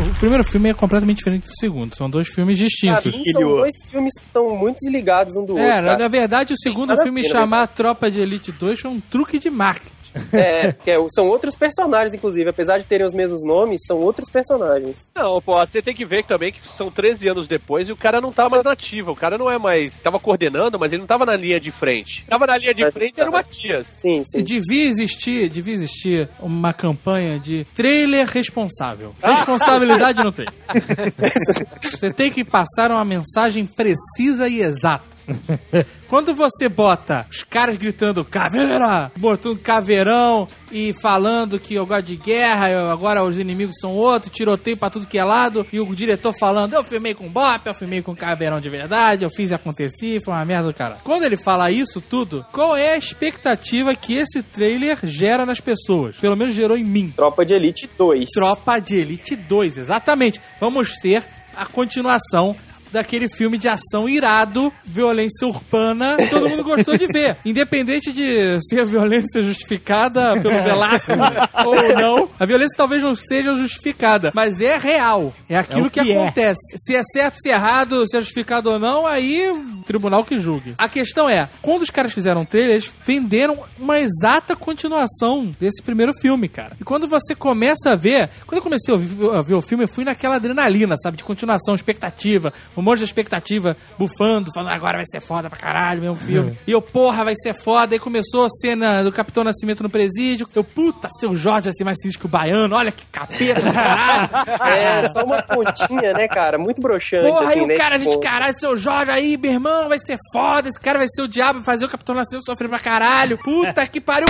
O primeiro filme é completamente diferente do segundo. São dois filmes distintos. mim, são dois filmes que estão muito desligados um do outro. É, na, verdade, o segundo filme chamar Tropa de Elite 2 foi um truque de marketing. É, que é- são outros personagens, inclusive. Apesar de terem os mesmos nomes, são outros personagens. Não, pô, você tem que ver também que são 13 anos depois e o cara não tá mais nativo. O cara não é mais. Tava coordenando, mas ele não tava na linha de frente. Tava na linha de É, frente era o cara. Matias. Sim, E sim. devia existir, devia existir uma campanha de trailer responsável. Responsabilidade no trailer. Você tem que passar uma mensagem precisa e exata. Quando você bota os caras gritando caveira, botando caveirão e falando que eu gosto de guerra, agora os inimigos são outros, tiroteio pra tudo que é lado, e o diretor falando, eu filmei com bop, eu filmei com caveirão de verdade, eu fiz e aconteci, foi uma merda do cara. Quando ele fala isso tudo, qual é a expectativa que esse trailer gera nas pessoas? Pelo menos gerou em mim. Tropa de Elite 2. Tropa de Elite 2, exatamente. Vamos ter a continuação daquele filme de ação irado, violência urbana, que todo mundo gostou de ver. Independente de ser violência justificada pelo Velasco ou não, a violência talvez não seja justificada, mas é real. É aquilo É que, que é. acontece. Se é certo, se é errado, se é justificado ou não, aí o tribunal que julgue. A questão é, quando os caras fizeram o trailer, eles venderam uma exata continuação desse primeiro filme, cara. E quando você começa a ver, quando eu comecei a ver, a ver o filme, eu fui naquela adrenalina, sabe, de continuação, expectativa, um monte de expectativa bufando, falando agora vai ser foda pra caralho, mesmo filme. E eu, porra, vai ser foda. Aí começou a cena do Capitão Nascimento no presídio. Eu, puta, seu Jorge vai ser mais sinistro que o baiano, olha que capeta do caralho. É, só uma pontinha, né, cara? Muito broxante. Porra, assim, aí o né? cara, a gente, caralho, seu Jorge aí, meu irmão, vai ser foda, esse cara vai ser o diabo, fazer o Capitão Nascimento sofrer pra caralho. Puta que pariu.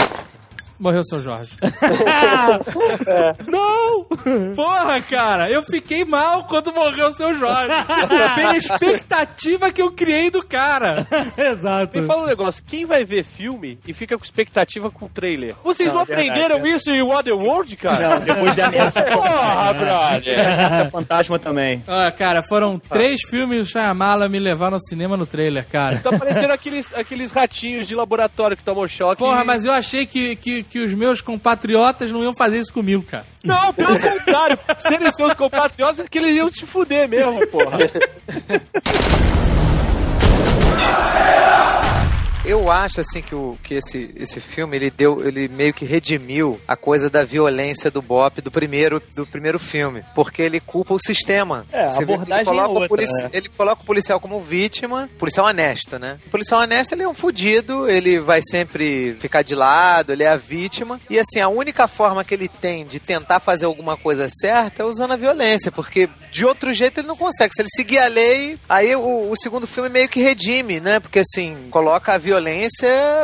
Morreu seu Jorge. Não! Porra, cara, eu fiquei mal quando morreu o seu Jorge. Pela expectativa que eu criei do cara. Exato. Me fala um negócio, quem vai ver filme e fica com expectativa com o trailer? Vocês não, Não, é verdade, aprenderam isso em Waterworld, cara? Não, depois ameaça. Porra, brother! Ameaça fantasma também. Ah, cara, foram três filmes do Shyamala me levaram ao cinema no trailer, cara. Tá parecendo aqueles, aqueles ratinhos de laboratório que tomam choque. Porra, e- mas eu achei que, que, que os meus compatriotas não iam fazer isso comigo, cara. Não, pelo contrário. Se eles são os compatriotas, é que eles iam te fuder mesmo, porra. Eu acho assim que, o, que esse, esse filme ele deu, ele meio que redimiu a coisa da violência do Bop do primeiro do primeiro filme, porque ele culpa o sistema. É, a Você vê, abordagem ele coloca, é outra, o polici- né? ele coloca o policial como vítima, policial honesto, né? O policial honesto ele é um fudido, ele vai sempre ficar de lado, ele é a vítima e assim a única forma que ele tem de tentar fazer alguma coisa certa é usando a violência, porque de outro jeito ele não consegue. Se ele seguir a lei, aí o, o segundo filme meio que redime, né? Porque assim coloca a violência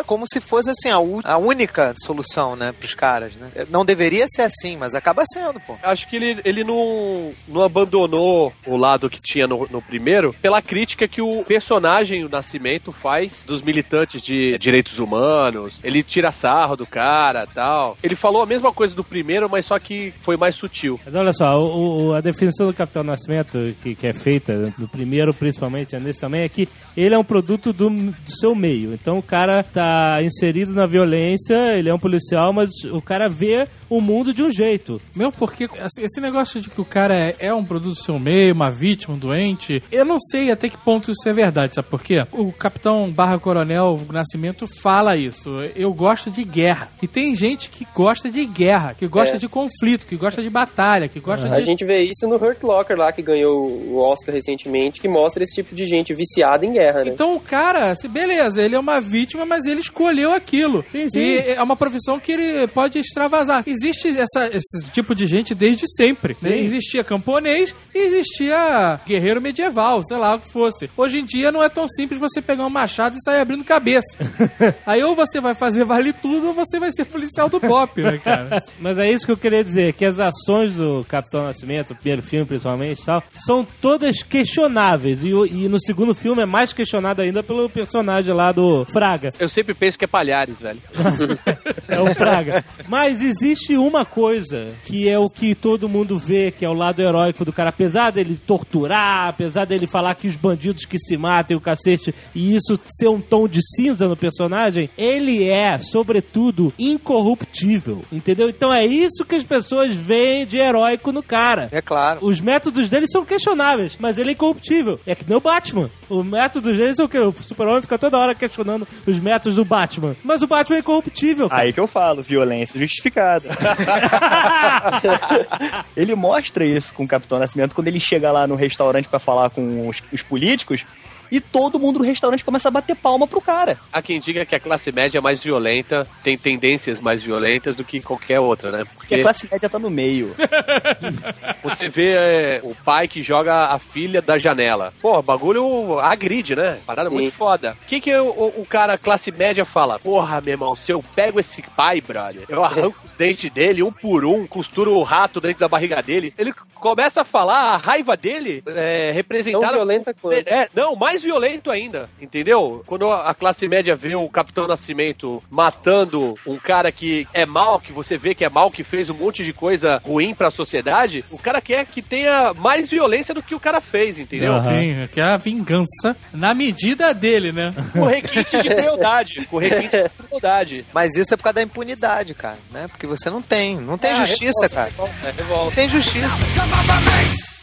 como se fosse assim a, a única solução, né, pros caras, né? Não deveria ser assim, mas acaba sendo, pô. Acho que ele, ele não, não abandonou o lado que tinha no, no primeiro pela crítica que o personagem, o Nascimento, faz dos militantes de direitos humanos. Ele tira sarro do cara tal. Ele falou a mesma coisa do primeiro, mas só que foi mais sutil. Mas olha só, o, o- a definição do Capitão Nascimento, que, que é feita no primeiro, principalmente, nesse também, é que ele é um produto do, do seu meio. Então o cara tá inserido na violência, ele é um policial, mas o cara vê o mundo de um jeito. Meu, porque assim, esse negócio de que o cara é, é um produto do seu meio, uma vítima, um doente, eu não sei até que ponto isso é verdade, sabe por quê? O capitão barra coronel Nascimento fala isso. Eu gosto de guerra. E tem gente que gosta de guerra, que gosta É. de conflito, que gosta de batalha, que gosta A de. gente vê isso no Hurt Locker lá, que ganhou o Oscar recentemente, que mostra esse tipo de gente viciada em guerra, né? Então o cara, se beleza, ele é uma vítima, mas ele escolheu aquilo. Sim, sim. E é uma profissão que ele pode extravasar. Existe essa- esse tipo de gente desde sempre. né? Existia camponês e existia guerreiro medieval, sei lá o que fosse. Hoje em dia não é tão simples você pegar um machado e sair abrindo cabeça. Aí ou você vai fazer vale tudo ou você vai ser policial do pop, né, cara? Mas é isso que eu queria dizer, que as ações do Capitão Nascimento, o primeiro filme principalmente e tal, são todas questionáveis. E, e no segundo filme é mais questionado ainda pelo personagem lá do Fraga. Eu sempre penso que é Palhares, velho. É o Fraga. Mas existe uma coisa que é o que todo mundo vê, que é o lado heróico do cara. Apesar dele torturar, apesar dele falar que os bandidos que se matem, o cacete, e isso ser um tom de cinza no personagem, ele é, sobretudo, incorruptível. Entendeu? Então é isso que as pessoas veem de heróico no cara. É claro. Os métodos dele são questionáveis, mas ele é incorruptível. É que nem o Batman. Os métodos dele são o quê? O super-homem fica toda hora questionando os métodos do Batman. Mas o Batman é incorruptível. cara. Aí que eu falo, violência justificada. ele mostra isso com o Capitão Nascimento quando ele chega lá no restaurante pra falar com os, os políticos e todo mundo no restaurante começa a bater palma pro cara. Há quem diga que a classe média é mais violenta, tem tendências mais violentas do que qualquer outra, né? Porque a classe média tá no meio. Você vê é, o pai que joga a filha da janela. Pô, bagulho agride, né? Parada Sim. muito foda. O que que o, o- o cara classe média fala? Porra, meu irmão, se eu pego esse pai, brother, eu arranco os dentes dele um por um, costuro o rato dentro da barriga dele. Ele começa a falar a raiva dele é, Tão representada... violenta quanto. É, não, mais violento ainda, entendeu? Quando a classe média vê o Capitão Nascimento matando um cara que é mal, que você vê que é mal, que fez um monte de coisa ruim pra sociedade, o cara quer que tenha mais violência do que o cara fez, entendeu? Aham. Sim, que é a vingança na medida dele, né? Com requinte de crueldade. Com requinte de crueldade. Mas isso é por causa da impunidade, cara, né? Porque você não tem, não tem Ah, justiça, revolta, cara. revolta, é, revolta. Não tem justiça.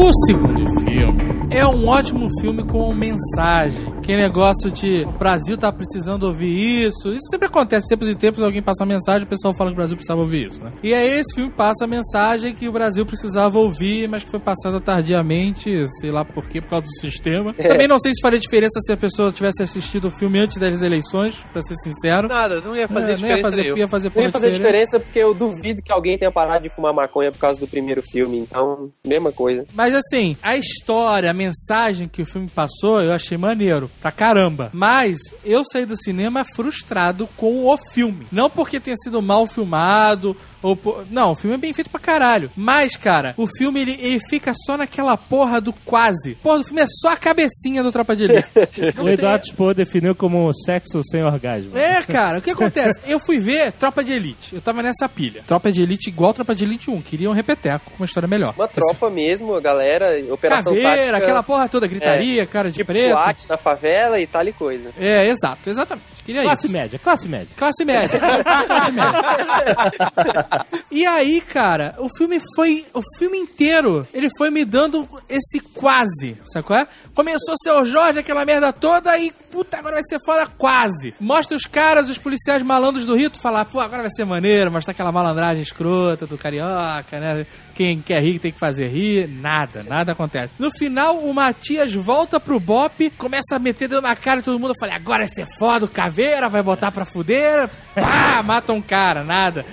O segundo filme é um ótimo filme com mensagem. Que negócio de o Brasil tá precisando ouvir isso. Isso sempre acontece, tempos em tempos alguém passa uma mensagem, o pessoal fala que o Brasil precisava ouvir isso, né? E aí esse filme passa a mensagem que o Brasil precisava ouvir, mas que foi passada tardiamente, sei lá por quê, por causa do sistema. Também não sei se faria diferença se a pessoa tivesse assistido o filme antes das eleições, pra ser sincero. Nada, não ia fazer É, não ia diferença fazer, ia fazer Não ia fazer diferença. diferença porque eu duvido que alguém tenha parado de fumar maconha por causa do primeiro filme. Então, mesma coisa. Mas assim, a história, a mensagem que o filme passou, eu achei maneiro, pra caramba. Mas eu saí do cinema frustrado com o filme. Não porque tenha sido mal filmado, ou por... Não, o filme é bem feito pra caralho. Mas, cara, o filme ele, ele fica só naquela porra do quase. Porra, o filme é só a cabecinha do Tropa de Elite. O tem- Eduardo Spohr definiu como sexo sem orgasmo. é, cara, o que acontece? Eu fui ver Tropa de Elite. Eu tava nessa pilha. Tropa de Elite igual Tropa de Elite 1. Queria um repeteco com uma história melhor. Uma tropa mesmo, a galera, operação Caveira, tática, aquela porra toda, gritaria, cara de tipo preto. SWAT na favela e tal e coisa. É, exato, exatamente. Queria Classe isso. média, classe média. Classe média. classe média. E aí, cara, o filme foi. O filme inteiro, ele foi me dando esse quase, sacou? É? Começou seu Jorge, aquela merda toda, e puta, agora vai ser foda quase. Mostra os caras, os policiais malandros do Rio, tu fala, pô, agora vai ser maneiro, mostra aquela malandragem escrota do carioca, né? Quem quer rir tem que fazer rir. Nada, nada acontece. No final, o Matias volta pro Bop, começa a meter dedo na cara de todo mundo. Eu falei, agora vai ser foda, o caveira vai botar pra fuder. Pá, mata um cara, nada.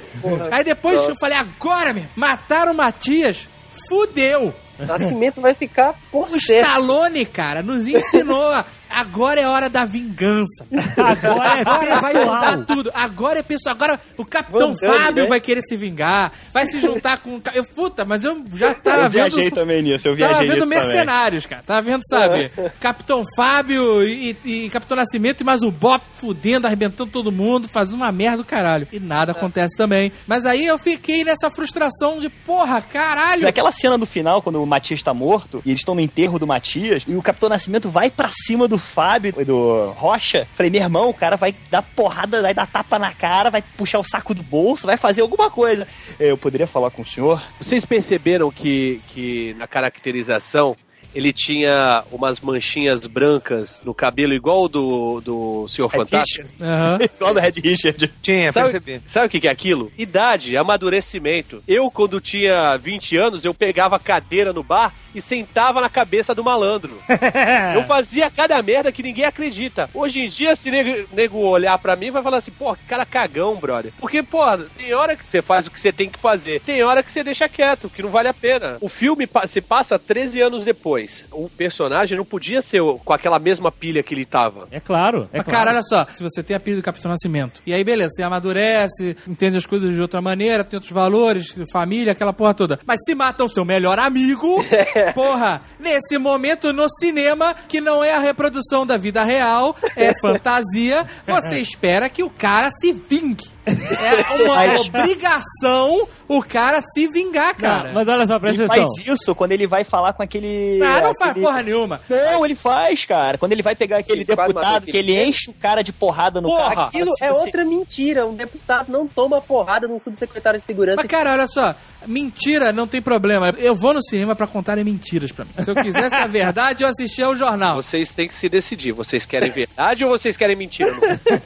Aí depois eu falei, agora, meu, mataram o Matias. Fudeu. Nascimento vai ficar O possesso. Stallone, cara, nos ensinou. a- Agora é hora da vingança. Agora é Agora vai mudar tudo. Agora é pessoal. Agora o Capitão Fábio né? vai querer se vingar. Vai se juntar com. Eu, puta, mas eu já tava eu vendo. viajei também nisso, eu viajei Tava vendo nisso também. mercenários, cara. Tava vendo, sabe? Capitão Fábio e, e Capitão Nascimento e mais o Bop fudendo, arrebentando todo mundo, fazendo uma merda do caralho. E nada acontece também. Mas aí eu fiquei nessa frustração de, porra, caralho. Naquela cena do final, quando o Matias tá morto, e eles estão no enterro do Matias, e o Capitão Nascimento vai pra cima do Fábio e do Rocha. Falei, meu irmão, o cara vai dar porrada, vai dar tapa na cara, vai puxar o saco do bolso, vai fazer alguma coisa. Eu poderia falar com o senhor? Vocês perceberam que, que na caracterização ele tinha umas manchinhas brancas no cabelo igual o do, do Senhor Fantástico? Aham. Igual do Red Richard. Tinha, Sabe, percebi. sabe o que é aquilo? Idade, amadurecimento. Eu, quando tinha 20 anos, eu pegava a cadeira no bar e sentava na cabeça do malandro. Eu fazia cada merda que ninguém acredita. Hoje em dia, se nego, nego olhar pra mim, vai falar assim, pô, que cara cagão, brother. Porque, pô, tem hora que você faz o que você tem que fazer. Tem hora que você deixa quieto, que não vale a pena. O filme se passa 13 anos depois. O personagem não podia ser com aquela mesma pilha que ele tava. É claro. É Mas, claro. cara, olha só, se você tem a pilha do Capitão Nascimento, e aí, beleza, você amadurece, entende as coisas de outra maneira, tem outros valores, família, aquela porra toda. Mas se matam seu melhor amigo, porra, nesse momento no cinema, que não é a reprodução da vida real, é fantasia, você espera que o cara se vingue. É uma obrigação o cara se vingar, cara. Não, mas olha só, presta Ele atenção. faz isso quando ele vai falar com aquele. Ah, não faz aquele- porra nenhuma. Não, ele faz, cara. Quando ele vai pegar aquele Ele deputado, que ele enche o cara de porrada no Porra! carro. Aquilo assim, é você- outra mentira. Um deputado não toma porrada num subsecretário de segurança. Mas, cara, olha só, mentira não tem problema. Eu vou no cinema pra contarem mentiras pra mim. Se eu quisesse a verdade, eu assistia ao jornal. Vocês têm que se decidir. Vocês querem verdade ou vocês querem mentira?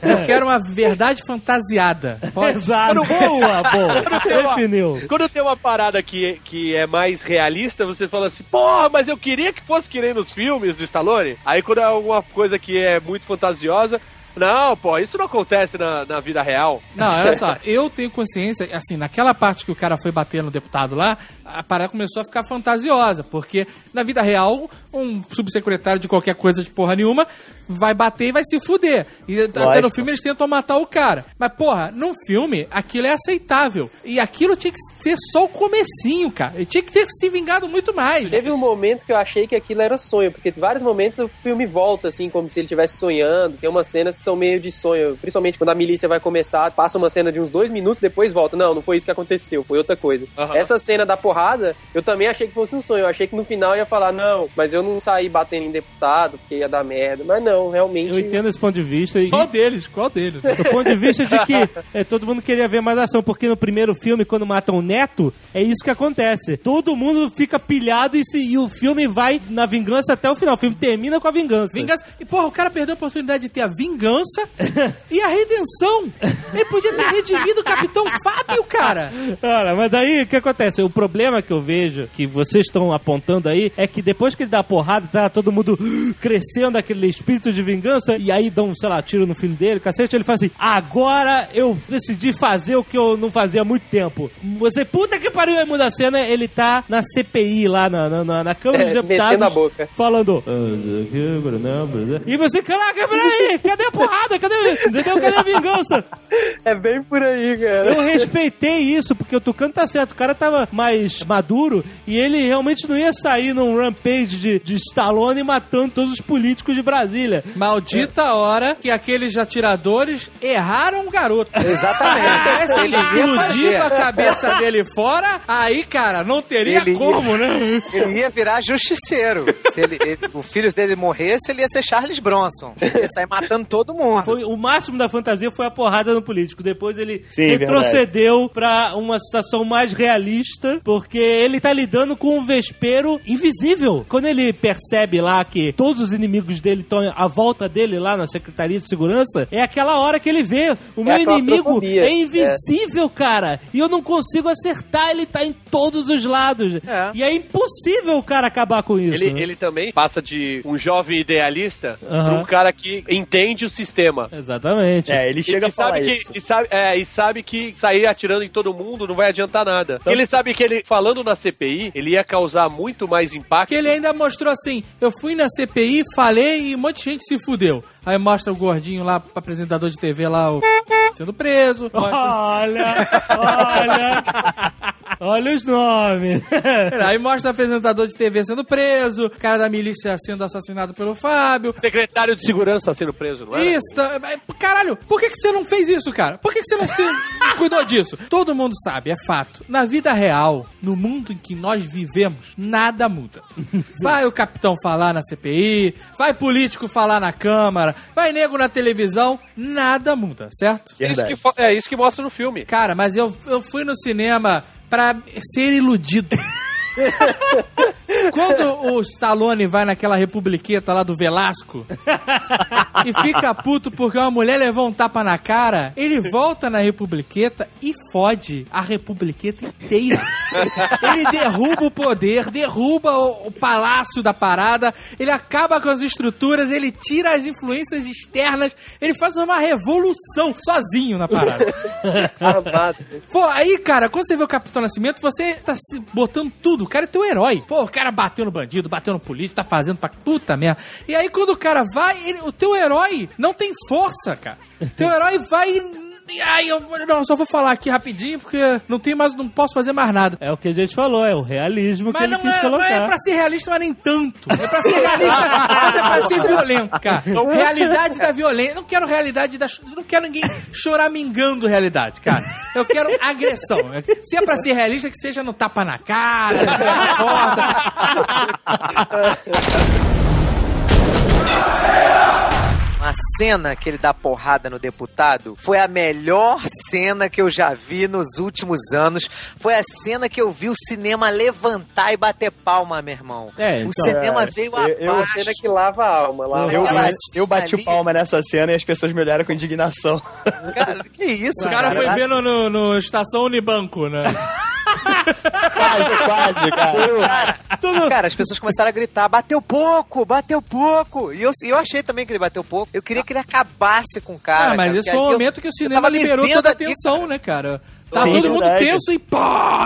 Eu quero uma verdade fantasiada. Pode? Exato. Boa, boa. Definiu. Quando tem uma parada que, que é mais realista, você fala assim, porra, mas eu queria que fosse que nem nos filmes do Stallone. Aí quando é alguma coisa que é muito fantasiosa, não, pô, isso não acontece na, na vida real. Não, olha só, eu tenho consciência, assim, naquela parte que o cara foi bater no deputado lá, a parada começou a ficar fantasiosa, porque na vida real, um subsecretário de qualquer coisa de porra nenhuma vai bater e vai se fuder. E até no Lógico. filme eles tentam matar o cara. Mas, porra, num filme, aquilo é aceitável. E aquilo tinha que ser só o comecinho, cara. Ele tinha que ter se vingado muito mais. Teve um momento que eu achei que aquilo era sonho, porque em vários momentos o filme volta, assim, como se ele estivesse sonhando. Tem umas cenas que são meio de sonho, principalmente quando a milícia vai começar, passa uma cena de uns dois minutos, depois volta. Não, não foi isso que aconteceu, foi outra coisa. Aham. Essa cena da porrada, eu também achei que fosse um sonho. Eu achei que no final ia falar, não, mas eu não saí batendo em deputado, porque ia dar merda. Mas não, realmente. Eu entendo esse ponto de vista. E, Qual deles? Qual deles? do ponto de vista de que é, todo mundo queria ver mais ação, porque no primeiro filme, quando matam o neto, é isso que acontece. Todo mundo fica pilhado e, se- e o filme vai na vingança até o final. O filme termina com a vingança. Vingança. E, porra, o cara perdeu a oportunidade de ter a vingança e a redenção. Ele podia ter redimido o Capitão Fábio, cara. Cara, mas daí o que acontece? O problema que eu vejo, que vocês estão apontando aí, é que depois que ele dá a porrada, tá todo mundo crescendo aquele espírito de vingança, e aí dão, sei lá, tiro no filho dele, cacete, ele fala assim: agora eu decidi fazer o que eu não fazia há muito tempo. Você, puta que pariu, aí muda a cena, ele tá na CPI lá, na, na, na- na Câmara de É, Deputados. metendo a boca. Falando. "Ah, E você, caraca, peraí, cadê a porrada? Cadê, entendeu? Cadê a vingança? É bem por aí, cara. Eu respeitei isso, porque o Tucano tá certo. O cara tava mais maduro e ele realmente não ia sair num rampage de, de Stallone matando todos os políticos de Brasília. Maldita hora que aqueles atiradores erraram o garoto. Exatamente. Tivesse Ele ia explodido a cabeça dele fora, aí, cara, não teria Ele ia- como, né? Ele ia virar justiceiro. Se ele, ele- o filho dele morresse, ele ia ser Charles Bronson. Ele ia sair matando todo mundo. Foi, o máximo da fantasia foi a porrada no político. Depois ele Sim, retrocedeu pra uma situação mais realista, porque ele tá lidando com um vespeiro invisível. Quando ele percebe lá que todos os inimigos dele estão à volta dele lá na Secretaria de Segurança, é aquela hora que ele vê. O meu a inimigo claustrofobia. é invisível, cara. E eu não consigo acertar, ele tá em todos os lados. É. E é impossível o cara acabar com isso. Ele, né? ele também passa de um jovem idealista Aham. pra um cara que entende o sistema. Exatamente. É, ele E chega que a falar sabe isso. que, e sabe, é, e sabe que sair atirando em todo mundo não vai adiantar nada. Então- Ele sabe que ele, falando na CPI, ele ia causar muito mais impacto. Que ele ainda mostrou assim: eu fui na CPI, falei e um monte de gente se fudeu. Aí mostra o gordinho lá, apresentador de TV lá, o sendo preso. mostra- Olha, olha. Olha os nomes. Aí mostra o apresentador de TV sendo preso, o cara da milícia sendo assassinado pelo Fábio. Secretário de segurança sendo preso, não é? Isso, tá- caralho, por que, que você não fez isso, cara? Por que, que você não se cuidou disso? Todo mundo sabe, é fato. Na vida real, no mundo em que nós vivemos, nada muda. Vai o capitão falar na CPI, vai político falar na Câmara, vai nego na televisão, nada muda, certo? É isso, é isso que mostra no filme. Cara, mas eu, eu fui no cinema pra ser iludido. Quando o Stallone vai naquela republiqueta lá do Velasco e fica puto porque uma mulher levou um tapa na cara, ele volta na republiqueta e fode a republiqueta inteira. Ele derruba o poder, derruba o, o palácio da parada, ele acaba com as estruturas, ele tira as influências externas, ele faz uma revolução sozinho na parada. Pô, aí, cara, quando você vê o Capitão Nascimento, você tá se botando tudo. O cara é teu herói. Pô, o cara bateu no bandido, bateu no político, tá fazendo pra puta merda. E aí, quando o cara vai, ele- o teu herói não tem força, cara. Teu herói vai. E- Ai, eu vou- não, só vou falar aqui rapidinho, porque não tem mais, não posso fazer mais nada. É o que a gente falou, é o realismo que Mas ele não quis é, colocar. mas é pra ser realista, mas nem tanto. É pra ser realista, mas é pra ser violento, cara. Realidade da violência. Não quero realidade da. Não quero ninguém choramingando realidade, cara. Eu quero agressão. Se é pra ser realista, que seja no tapa na cara, na porta. A cena que ele dá porrada no deputado foi a melhor cena que eu já vi nos últimos anos. Foi a cena que eu vi o cinema levantar e bater palma, meu irmão. É, o então, cinema é, veio eu- eu- abaixo. Cena que lava a alma. Lava Eu, a eu, eu bati ali- o palma nessa cena e as pessoas me olharam com indignação. Cara, que isso, O cara foi ver no, no, no Estação Unibanco, né? quase, quase, cara. Cara, cara, as pessoas começaram a gritar: bateu pouco, bateu pouco. E eu, eu achei também que ele bateu pouco. Eu queria que ele acabasse com o cara. Ah, mas cara, esse foi o ali eu- momento que o cinema liberou toda a tensão, cara. né, cara? Tá Sim, todo mundo verdade. tenso e, pô,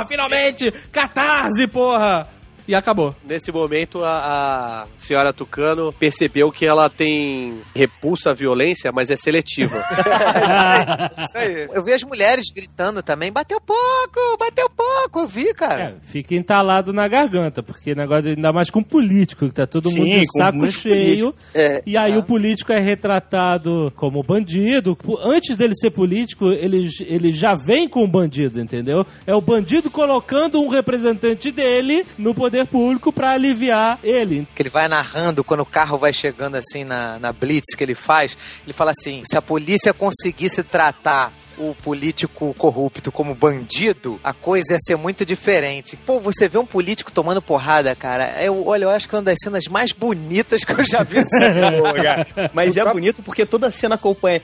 finalmente, catarse, porra. E acabou. Nesse momento, a, a senhora Tucano percebeu que ela tem repulsa à violência, mas é seletiva. Isso aí. Eu vi as mulheres gritando também: bateu pouco, bateu pouco. Eu vi, cara. É, fica entalado na garganta, porque negócio ainda mais com político, que tá todo Sim, mundo de saco cheio. É. E aí o político é retratado como bandido. Antes dele ser político, ele, ele já vem com o bandido, entendeu? É o bandido colocando um representante dele no poder público pra aliviar ele. que ele vai narrando quando o carro vai chegando assim na, na blitz que ele faz, ele fala assim: se a polícia conseguisse tratar o político corrupto como bandido, a coisa ia ser muito diferente. Pô, você vê um político tomando porrada, cara. Eu, olha, eu acho que é uma das cenas mais bonitas que eu já vi. Mas é bonito porque toda a cena acompanha.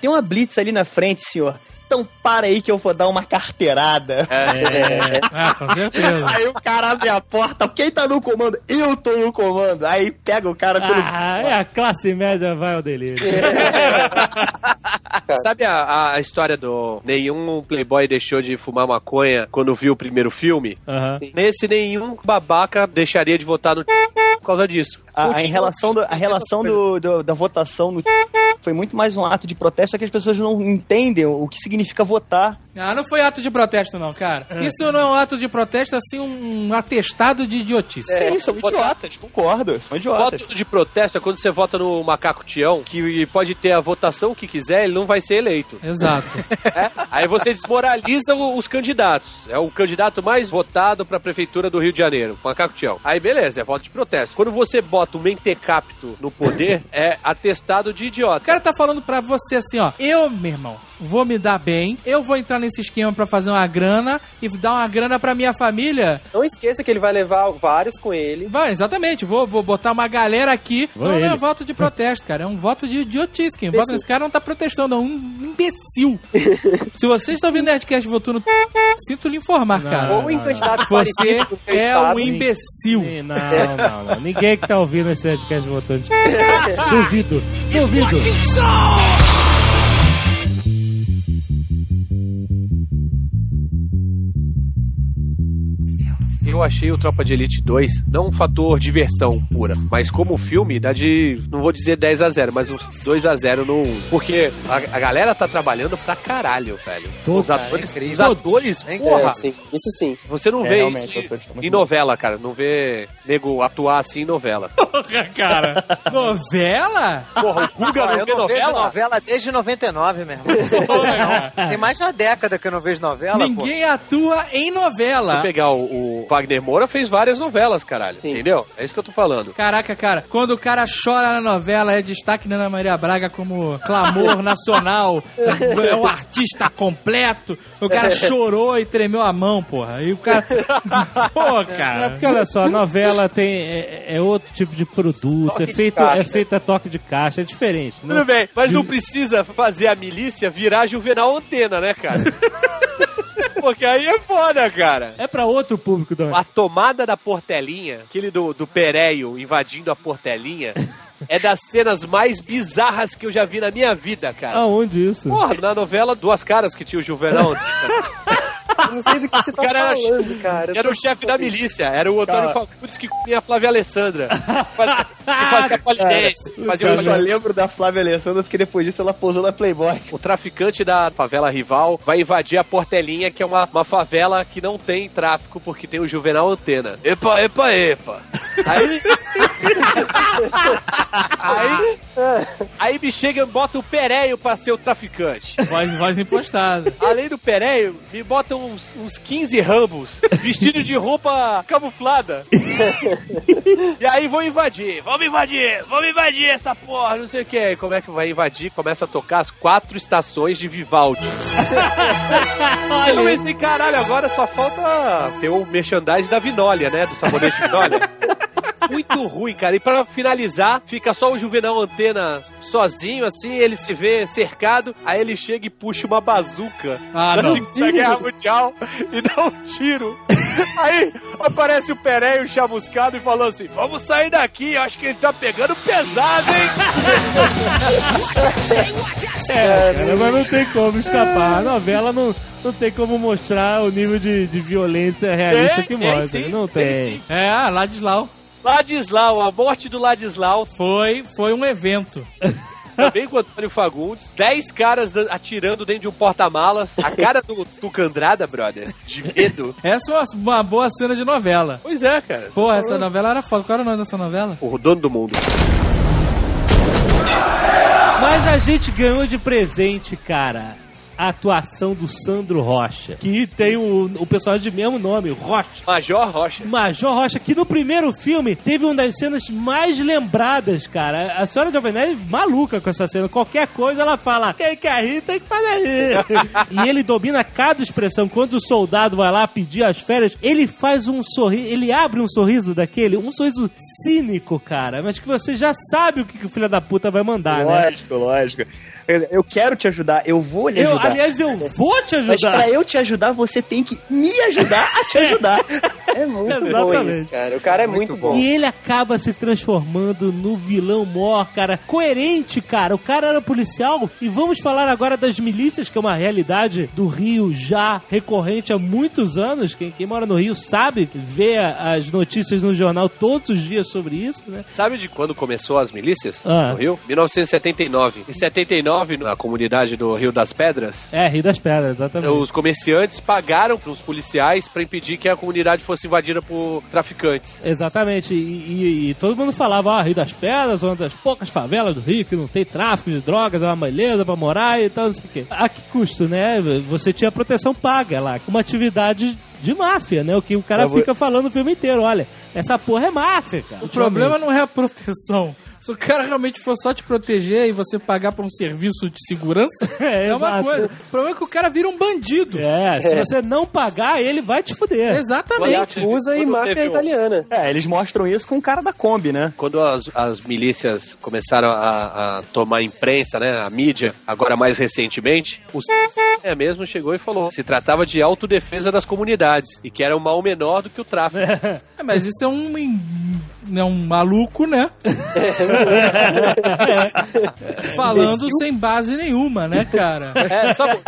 Tem uma blitz ali na frente, senhor. Então para aí que eu vou dar uma carteirada. É, Ah, com certeza. Aí o cara abre a porta, quem tá no comando? Eu tô no comando. Aí pega o cara pelo. ah, é a classe média vai ao delírio. Sabe a, a história do nenhum playboy deixou de fumar maconha quando viu o primeiro filme? Aham. Nesse, nenhum babaca deixaria de votar no por causa disso. A, a, em Continua- relação, do- a relação do- do- da votação no foi muito mais um ato de protesto, só que as pessoas não entendem o que significa votar. Ah, não foi ato de protesto, não, cara. Isso não é um ato de protesto, assim, um atestado de idiotice. Sim, são idiotas, concordo. São idiotas. Voto de protesto é quando você vota no macaco Tião, que pode ter a votação que quiser, ele não vai ser eleito. Exato. É? Aí você desmoraliza os candidatos. É o candidato mais votado pra prefeitura do Rio de Janeiro, Macaco Tião. Aí beleza, é voto de protesto. Quando você bota o mentecapto no poder, é atestado de O idiota. cara tá falando pra você assim, ó. Eu, meu irmão, vou me dar bem. Eu vou entrar nesse esquema pra fazer uma grana e dar uma grana pra minha família. Não esqueça que ele vai levar vários com ele. Vai, exatamente. Vou, vou botar uma galera aqui. Vou não é ele. um voto de protesto, cara. É um voto de idiotice. Quem vota nesse cara não tá protestando, é um imbecil. Se vocês estão ouvindo Nerdcast votando, sinto lhe informar, Não, cara. Ou em candidato Você o é um imbecil. Sim, Não, não, não. Ninguém que tá ouvindo esse podcast votando. Duvido. Duvido. Eu achei o Tropa de Elite 2 não um fator diversão pura, mas como filme dá de, não vou dizer 10 a 0 mas uns 2 a 0 no 1. Porque a, a galera tá trabalhando pra caralho, velho. Todos. Os atores, É incrível. os atores É porra, É, sim, isso sim. você não É, vê isso em novela, cara. Não vê nego atuar assim em novela. Porra, cara. Novela? Porra, o Guga não eu vê não vejo novela? novela desde 99, meu irmão. Porra, Tem mais de uma década que eu não vejo novela, pô. Ninguém atua em novela. Vou pegar o, o Wagner Moura fez várias novelas, caralho. Sim. Entendeu? É isso que eu tô falando. Caraca, cara, quando o cara chora na novela, é destaque na Ana Maria Braga como clamor nacional, é um artista completo. O cara chorou e tremeu a mão, porra. E o cara. Pô, É cara. porque olha só, a novela tem, é, é outro tipo de produto, Toque é feito, caixa. é feito a toque de caixa, é diferente, né? Tudo bem, mas não precisa fazer a milícia virar juvenal antena, né, cara? Porque aí é foda, cara. É pra outro público também. A tomada da Portelinha, aquele do, do Pereio invadindo a Portelinha, é das cenas mais bizarras que eu já vi na minha vida, cara. Aonde isso? Porra, na novela Duas Caras que tinha o Juvenal. Eu não sei do que você tá cara era- falando, cara. Eu Era o chefe da milícia, era o Antônio Cara. Fagundes que comia a Flávia Alessandra. Fazia, que fazia polidense, fazia Eu uma só lembro da Flávia Alessandra porque depois disso ela posou na Playboy. O traficante da favela rival vai invadir a Portelinha, que é uma, uma favela que não tem tráfico, porque tem o Juvenal Antena. Epa, epa, epa. Aí. aí. Aí me chega e bota o Pereio pra ser o traficante. Voz, voz impostada. Além do Pereio, me botam uns, uns 15 rambos vestidos de roupa camuflada. e aí vão invadir. Vamos invadir, vamos invadir essa porra, não sei o que. Como é que vai invadir? Começa a tocar as quatro estações de Vivaldi. eu pensei, caralho, agora só falta ter o merchandise da Vinólia, né? Do sabonete Vinólia. Muito ruim, cara. E pra finalizar, fica só o Juvenal Antena sozinho, assim, ele se vê cercado, aí ele chega e puxa uma bazuca Ah, da não. Segunda Guerra Mundial e dá um tiro. Aí aparece o Pereio chamuscado e falou assim: Vamos sair daqui, acho que ele tá pegando pesado, hein? É, cara, mas não tem como escapar. A novela não, não tem como mostrar o nível de, de violência realista Tem, que tem mostra. sim, não tem tem. É, ah, Ladislau. Ladislau, a morte do Ladislau, Foi, foi um evento. também com o Antônio Fagundes, 10 caras atirando dentro de um porta-malas, a cara do Tucandrada, brother, de medo. Essa é uma, uma boa cena de novela. Pois é, cara. Porra, essa novela era foda. Qual era o nome dessa novela? O dono do mundo. Mas a gente ganhou de presente, cara, a atuação do Sandro Rocha, que tem o, o personagem de mesmo nome, Rocha. Major Rocha. Major Rocha, que no primeiro filme teve uma das cenas mais lembradas, cara. A senhora Jovem Nerd é maluca com essa cena. Qualquer coisa ela fala, quem quer rir tem que fazer rir. e ele domina cada expressão. Quando o soldado vai lá pedir as férias, ele faz um sorriso, ele abre um sorriso daquele, um sorriso cínico, cara. Mas que você já sabe o que, que o filho da puta vai mandar, né? Lógico, lógico. Eu, eu quero te ajudar, eu vou lhe Eu, ajudar. aliás, eu vou te Mas ajudar. pra eu te ajudar, você tem que me ajudar a te ajudar. É muito bom isso, cara. O cara é muito, bom. E ele acaba se transformando no vilão mor, cara. Coerente, cara. O cara era policial. E vamos falar agora das milícias, que é uma realidade do Rio já recorrente há muitos anos. Quem, quem mora no Rio sabe, vê as notícias no jornal todos os dias sobre isso, né? Sabe de quando começou as milícias Ah. no Rio? 1979. Em 79, na comunidade do Rio das Pedras, É, Rio das Pedras, exatamente. os comerciantes pagaram para os policiais para impedir que a comunidade fosse invadida por traficantes. Exatamente, e, e- e todo mundo falava, ah, Rio das Pedras, uma das poucas favelas do Rio que não tem tráfico de drogas, é uma beleza pra morar e tal, não sei o quê. A que custo, né? Você tinha proteção paga lá, uma atividade de máfia, né? O que o cara vou- fica falando o filme inteiro, olha, essa porra é máfia, cara. O problema não é a proteção. Se o cara realmente for só te proteger e você pagar por um serviço de segurança, É, é, uma exato. coisa. O problema é que o cara vira um bandido. É, se você não pagar, ele vai te fuder. Exatamente. Yakuza e máfia italiana. É, eles mostram isso com o cara da Kombi, né? Quando as, as milícias começaram a, a tomar imprensa, né, a mídia, agora mais recentemente, o é mesmo chegou e falou se tratava de autodefesa das comunidades e que era um mal menor do que o tráfico. É, mas isso é um, é um maluco, né? Falando sem base nenhuma, né, cara? É, sabe,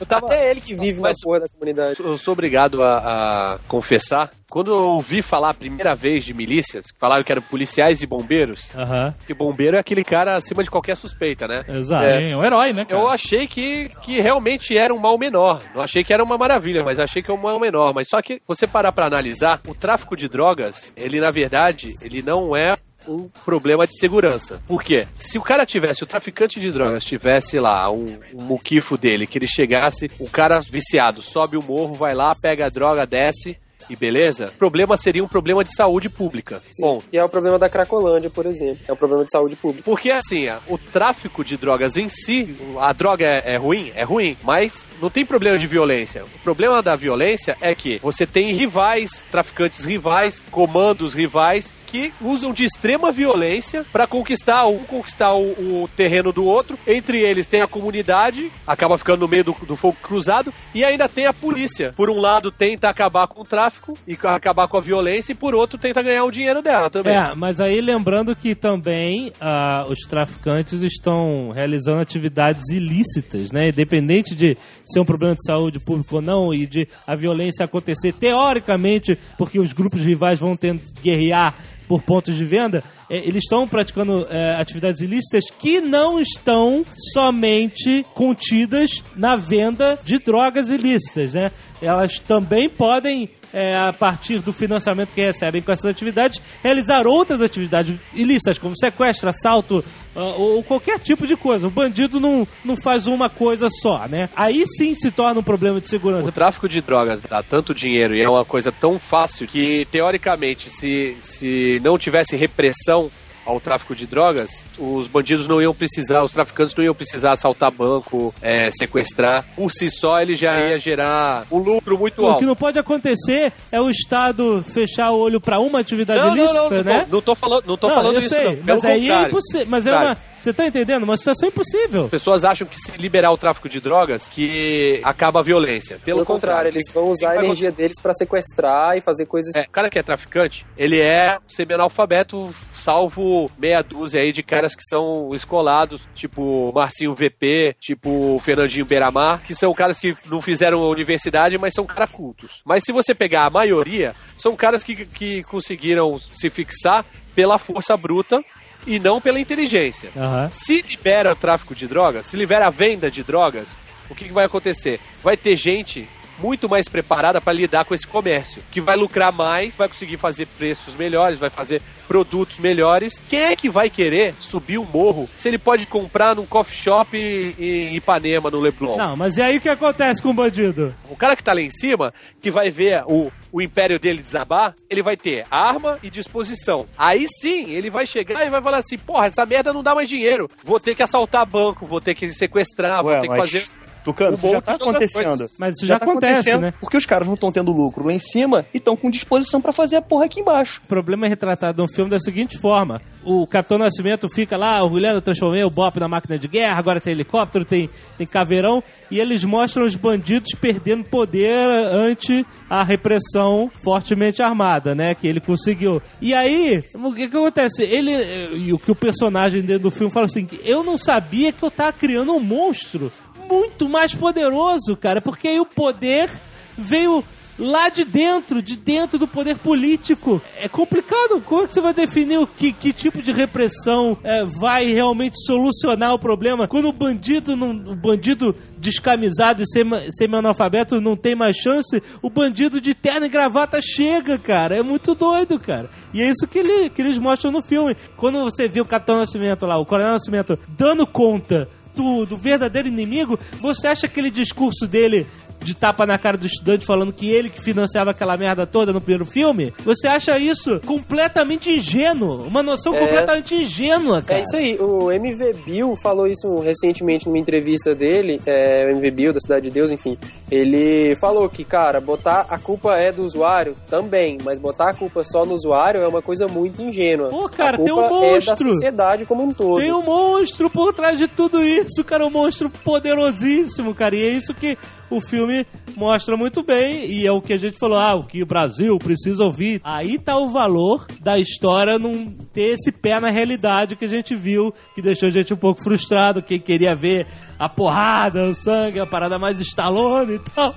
eu tava, É ele que vive Mas- na porra da comunidade. Eu sou obrigado a, a confessar. Quando eu ouvi falar a primeira vez de milícias, falaram que eram policiais e bombeiros, Aham, que bombeiro é aquele cara acima de qualquer suspeita, né? exato. É, um herói, né, cara? Eu achei que, que realmente era um mal menor. Não achei que era uma maravilha, mas achei que é um mal menor. Mas só que você parar pra analisar, o tráfico de drogas, ele na verdade, ele não é um problema de segurança. Por quê? Se o cara tivesse, o traficante de drogas tivesse lá um, um muquifo dele, que ele chegasse, o cara viciado sobe o morro, vai lá, pega a droga, desce e beleza, o problema seria um problema de saúde pública. Bom, E é o problema da Cracolândia, por exemplo. É um problema de saúde pública. porque assim, ó, o tráfico de drogas em si, a droga é, é ruim? É ruim, mas não tem problema de violência. O problema da violência é que você tem rivais, traficantes rivais, comandos rivais que usam de extrema violência para conquistar um, conquistar o, o terreno do outro. Entre eles tem a comunidade, acaba ficando no meio do, do fogo cruzado, e ainda tem a polícia. Por um lado tenta acabar com o tráfico e acabar com a violência, e por outro tenta ganhar o dinheiro dela também. É, mas aí lembrando que também ah, os traficantes estão realizando atividades ilícitas, né? Independente de ser um problema de saúde pública ou não, e de a violência acontecer teoricamente, porque os grupos rivais vão tendo guerrear por pontos de venda, eh, eles estão praticando eh, atividades ilícitas que não estão somente contidas na venda de drogas ilícitas, né? Elas também podem é, a partir do financiamento que recebem com essas atividades, realizar outras atividades ilícitas, como sequestro, assalto ah, ou qualquer tipo de coisa. O bandido não, não faz uma coisa só, né? Aí sim se torna um problema de segurança. O tráfico de drogas dá tanto dinheiro e é uma coisa tão fácil que, teoricamente, se, se não tivesse repressão ao tráfico de drogas, os bandidos não iam precisar, os traficantes não iam precisar assaltar banco, é, sequestrar. Por si só, ele já ia gerar um lucro muito O que alto. não pode acontecer é o Estado fechar o olho para uma atividade Não, não, ilícita, não, não, né? tô, não tô falando, não tô Não, falando eu isso, sei, não. Mas aí é impossível. Mas é uma. Você tá entendendo? Uma situação impossível. As pessoas acham que se liberar o tráfico de drogas, que acaba a violência. Pelo, Pelo contrário, eles vão usar a Vai energia deles pra sequestrar e fazer coisas. É, o cara que é traficante, ele é semi-analfabeto, salvo meia dúzia aí de caras que são escolados, tipo Marcinho VP, tipo Fernandinho Beiramar, que são caras que não fizeram a universidade, mas são caras cultos. Mas se você pegar a maioria, são caras que, que conseguiram se fixar pela força bruta e não pela inteligência. Aham. Se libera o tráfico de drogas, se libera a venda de drogas, o que, que vai acontecer? Vai ter gente muito mais preparada para lidar com esse comércio, que vai lucrar mais, vai conseguir fazer preços melhores, vai fazer produtos melhores. Quem é que vai querer subir o morro se ele pode comprar num coffee shop em Ipanema, no Leblon? Não, mas e aí o que acontece com o bandido? O cara que tá lá em cima, que vai ver o, o império dele desabar, ele vai ter arma e disposição. Aí sim, ele vai chegar e vai falar assim: porra, essa merda não dá mais dinheiro. Vou ter que assaltar banco, vou ter que sequestrar, vou Ué, ter que fazer. Tucano, O isso já tá acontecendo. Mas isso já tá acontece, né? Porque os caras não estão tendo lucro lá em cima e estão com disposição pra fazer a porra aqui embaixo. O problema é retratado no filme da seguinte forma: o Capitão Nascimento fica lá orgulhando, transformei o Bop na máquina de guerra, agora tem helicóptero, tem, tem caveirão, e eles mostram os bandidos perdendo poder ante a repressão fortemente armada, né? Que ele conseguiu. E aí, o que, que acontece? Ele. eh, E o que o personagem dentro do filme fala assim: eu não sabia que eu tava criando um monstro muito mais poderoso, cara, porque aí o poder veio lá de dentro, de dentro do poder político. É complicado. Como que você vai definir o que, que tipo de repressão é, vai realmente solucionar o problema quando o bandido, não, o bandido descamisado e semi- semi-analfabeto não tem mais chance, o bandido de terno e gravata chega, cara. É muito doido, cara. E é isso que, ele, que eles mostram no filme. Quando você vê o Capitão Nascimento lá, o Coronel Nascimento, dando conta do, verdadeiro inimigo, você acha aquele discurso dele de tapa na cara do estudante falando que ele que financiava aquela merda toda no primeiro filme? Você acha isso completamente ingênuo? Uma noção É. completamente ingênua, cara. É isso aí, o MV Bill falou isso recentemente numa entrevista dele, é, o MV Bill da Cidade de Deus, enfim. Ele falou que, cara, botar a culpa é do usuário também, mas botar a culpa só no usuário é uma coisa muito ingênua. Pô, cara, tem um é da monstro. sociedade como um todo. Tem um monstro por trás de tudo isso, cara. Um monstro poderosíssimo, cara. E é isso que o filme mostra muito bem. E é o que a gente falou, ah, o que o Brasil precisa ouvir. Aí tá o valor da história não ter esse pé na realidade que a gente viu, que deixou a gente um pouco frustrado. Quem queria ver a porrada, o sangue, a parada mais estalone e tal.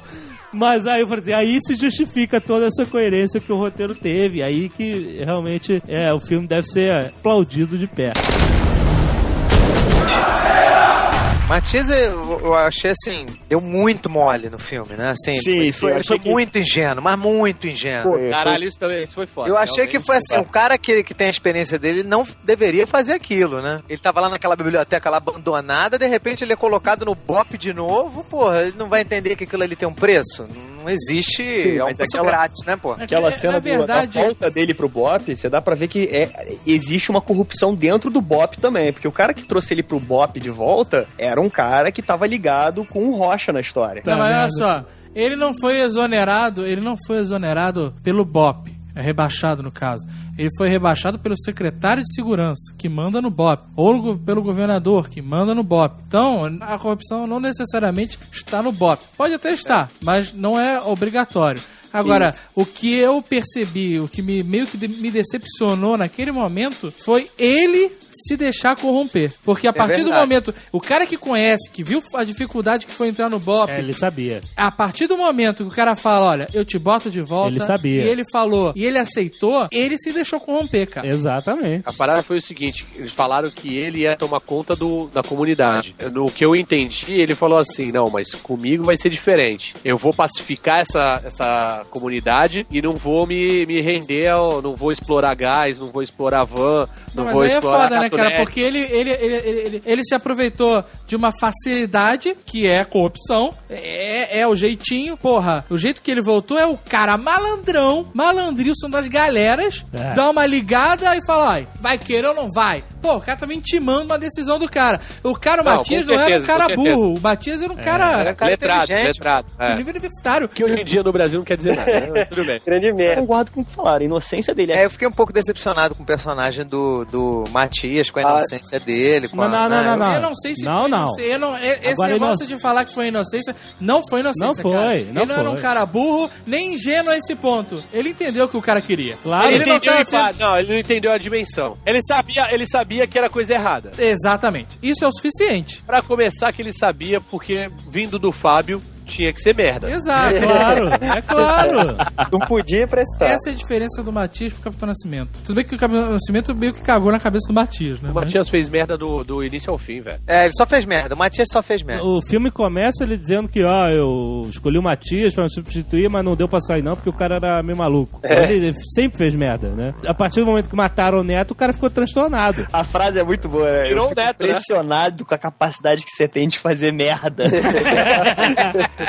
Mas aí eu falei assim, aí se justifica toda essa coerência que o roteiro teve. Aí que realmente é, o filme deve ser aplaudido de pé. Matias, eu, eu achei assim, deu muito mole no filme, né? Assim, Sim, ele sim, foi, ele foi que- muito ingênuo, mas muito ingênuo. Pô, Caralho, isso também isso foi foda. Eu achei que foi assim, o cara que, que tem a experiência dele não deveria fazer aquilo, né? Ele tava lá naquela biblioteca lá abandonada, de repente ele é colocado no BOP de novo, porra, ele não vai entender que aquilo ali tem um preço? Não Não existe Sim, mas almoço aquela- grátis, né, pô? Aquela É, cena na do- verdade- da volta dele pro Bop, você dá pra ver que é, existe uma corrupção dentro do Bop também. Porque o cara que trouxe ele pro Bop de volta era um cara que tava ligado com o Rocha na história. Não, mas olha merda. só, ele não foi exonerado, ele não foi exonerado pelo BOP, é rebaixado no caso. Ele foi rebaixado pelo secretário de segurança, que manda no BOP, ou pelo governador, que manda no BOP. Então, a corrupção não necessariamente está no BOP. Pode até estar, mas não é obrigatório. Agora, o que eu percebi, o que me, meio que de- me decepcionou naquele momento foi ele se deixar corromper. Porque a partir do momento, o cara que conhece, que viu a dificuldade que foi entrar no BOP, É, ele sabia. a partir do momento que o cara fala, olha, eu te boto de volta. Ele sabia. E ele falou, e ele aceitou, ele se deixou corromper, cara. Exatamente. A parada foi o seguinte: eles falaram que ele ia tomar conta do, da comunidade. No que eu entendi, ele falou assim: não, mas comigo vai ser diferente. Eu vou pacificar essa, essa comunidade e não vou me, me render, ao, não vou explorar gás, não vou explorar van, não, Não, mas vou aí é explorar foda, né, cara? Porque ele, ele, ele, ele, ele, ele se aproveitou de uma facilidade, que é a corrupção, é, é o jeitinho, porra. O jeito que ele voltou é o cara malandrão, malandrilson das galeras, É. dá uma ligada e fala, ai, vai querer ou não vai? Pô, o cara tava intimando uma decisão do cara. O cara, o Não, Matias, não era um cara burro. O Matias era um cara Era um cara letrado, letrado. É. nível universitário. Que hoje em dia no Brasil não quer dizer nada, né? Tudo bem. Grande Eu merda. concordo com o que falaram, a inocência dele É, eu fiquei um pouco decepcionado com o personagem do, do Matias, com a Ah. inocência dele. Com Não, a, não, não, né? não, não. Eu não sei se Não, foi não. Eu não- esse Agora, negócio inoc- de falar que foi inocência, não foi inocência. Não foi, cara. não Ele não era um cara burro, nem ingênuo a esse ponto. Ele entendeu o que o cara queria. Claro. Ele, ele não entendeu sendo... Não, ele não entendeu a dimensão. Ele sabia, ele sabia que era coisa errada. Exatamente. Isso é o suficiente. Pra começar, que ele sabia, porque vindo do Fábio, tinha que ser merda. Exato. É claro, é claro. Não podia prestar. Essa é a diferença do Matias pro Capitão Nascimento. Tudo bem que o Capitão Nascimento meio que cagou na cabeça do Matias, né? O Matias fez merda do, do início ao fim, velho. É, ele só fez merda. O Matias só fez merda. O filme começa ele dizendo que, ó, eu escolhi o Matias pra me substituir, mas não deu pra sair não, porque o cara era meio maluco. Ele sempre fez merda, né? A partir do momento que mataram o Neto, o cara ficou transtornado. A frase é muito boa. né? Virou Eu fico um neto, né? impressionado com a capacidade que você tem de fazer merda.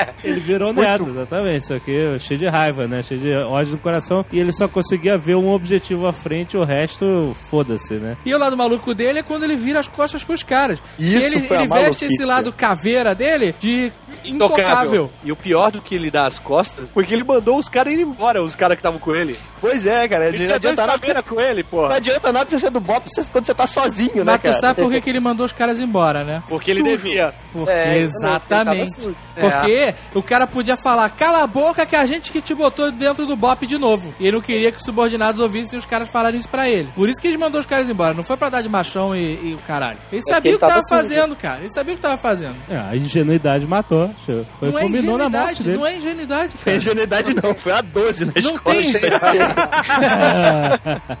Ele virou Neto, exatamente. Só que cheio de raiva, né? Cheio de ódio no coração. E ele só conseguia ver um objetivo à frente, o resto, foda-se, né? E o lado maluco dele é quando ele vira as costas pros caras. Isso Que ele, foi a ele veste maluquice. esse lado caveira dele de intocável. E o pior do que ele dá as costas, porque ele mandou os caras ir embora, os caras que estavam com ele. pois é, cara. Ele Não tinha dois adianta, nada, caveiras com ele, não porra. adianta nada você ser do Bop você- quando você tá sozinho, né, Mas tu sabe por que, que ele mandou os caras embora, né? Porque ele devia. Porque, É, exatamente. ele o cara podia falar, cala a boca que a gente que te botou dentro do BOP de novo. E ele não queria que os subordinados ouvissem os caras falarem isso pra ele. Por isso que ele mandou os caras embora. Não foi pra dar de machão e, e o caralho. Ele sabia ele o que tava, tava fazendo, cara. Ele sabia o que tava fazendo. É, a ingenuidade matou. Foi, não é combinou na morte ingenuidade, dele. não é ingenuidade, Foi cara. ingenuidade não, foi a 12 na Não escola. tem.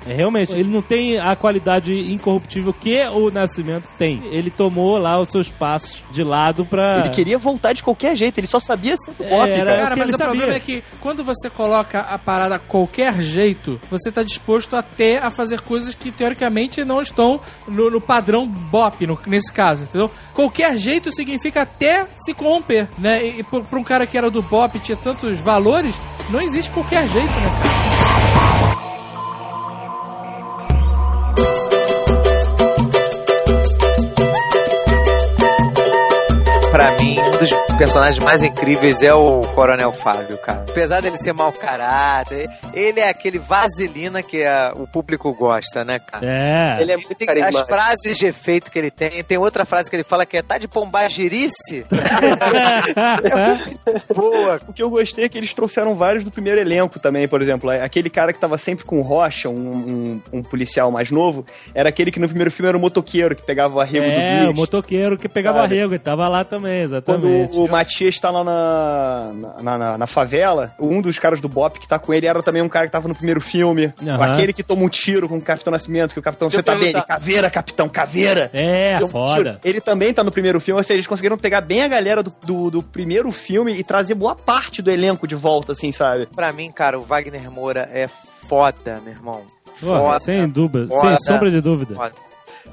É, realmente, ele não tem a qualidade incorruptível que o Nascimento tem. Ele tomou lá os seus passos de lado pra. Ele queria voltar de qualquer jeito, ele só sabia ser do Bop, É, era- cara. o Cara, mas o problema sabia. é que quando você coloca a parada a qualquer jeito, você tá disposto até a fazer coisas que teoricamente não estão no, no padrão BOP, no- nesse caso, entendeu? Qualquer jeito significa até se corromper, né? E, e pra pra um cara que era do BOP e tinha tantos valores, não existe qualquer jeito, né, cara? Pra mim, um dos personagens mais incríveis é o Coronel Fábio, cara. Apesar dele ser mau caráter, ele é aquele vaselina que a- o público gosta, né, cara? É. Ele é muito Tem as frases de efeito que ele tem. Tem outra frase que ele fala que é tá de pombagirice. Boa. O que eu gostei é que eles trouxeram vários do primeiro elenco também, por exemplo. Aquele cara que tava sempre com o Rocha, um, um- um policial mais novo, era aquele que no primeiro filme era o motoqueiro, que pegava o arrego do É, Biggs. o motoqueiro que pegava Sabe? arrego, ele tava lá também, Quando exatamente. o Matias tá lá na, na, na- na favela, um dos caras do Bop que tá com ele era também um cara que tava no primeiro filme. Aham. Aquele que toma um tiro com o Capitão Nascimento, que o Capitão, você tá bem? Caveira, Capitão, caveira. É, um foda. tiro. Ele também tá no primeiro filme, ou seja, eles conseguiram pegar bem a galera do, do, do primeiro filme e trazer boa parte do elenco de volta, assim, sabe? pra mim, cara, o Wagner Moura é foda, meu irmão. Foda. sem dúvida, Foda. sem sombra de dúvida. Foda.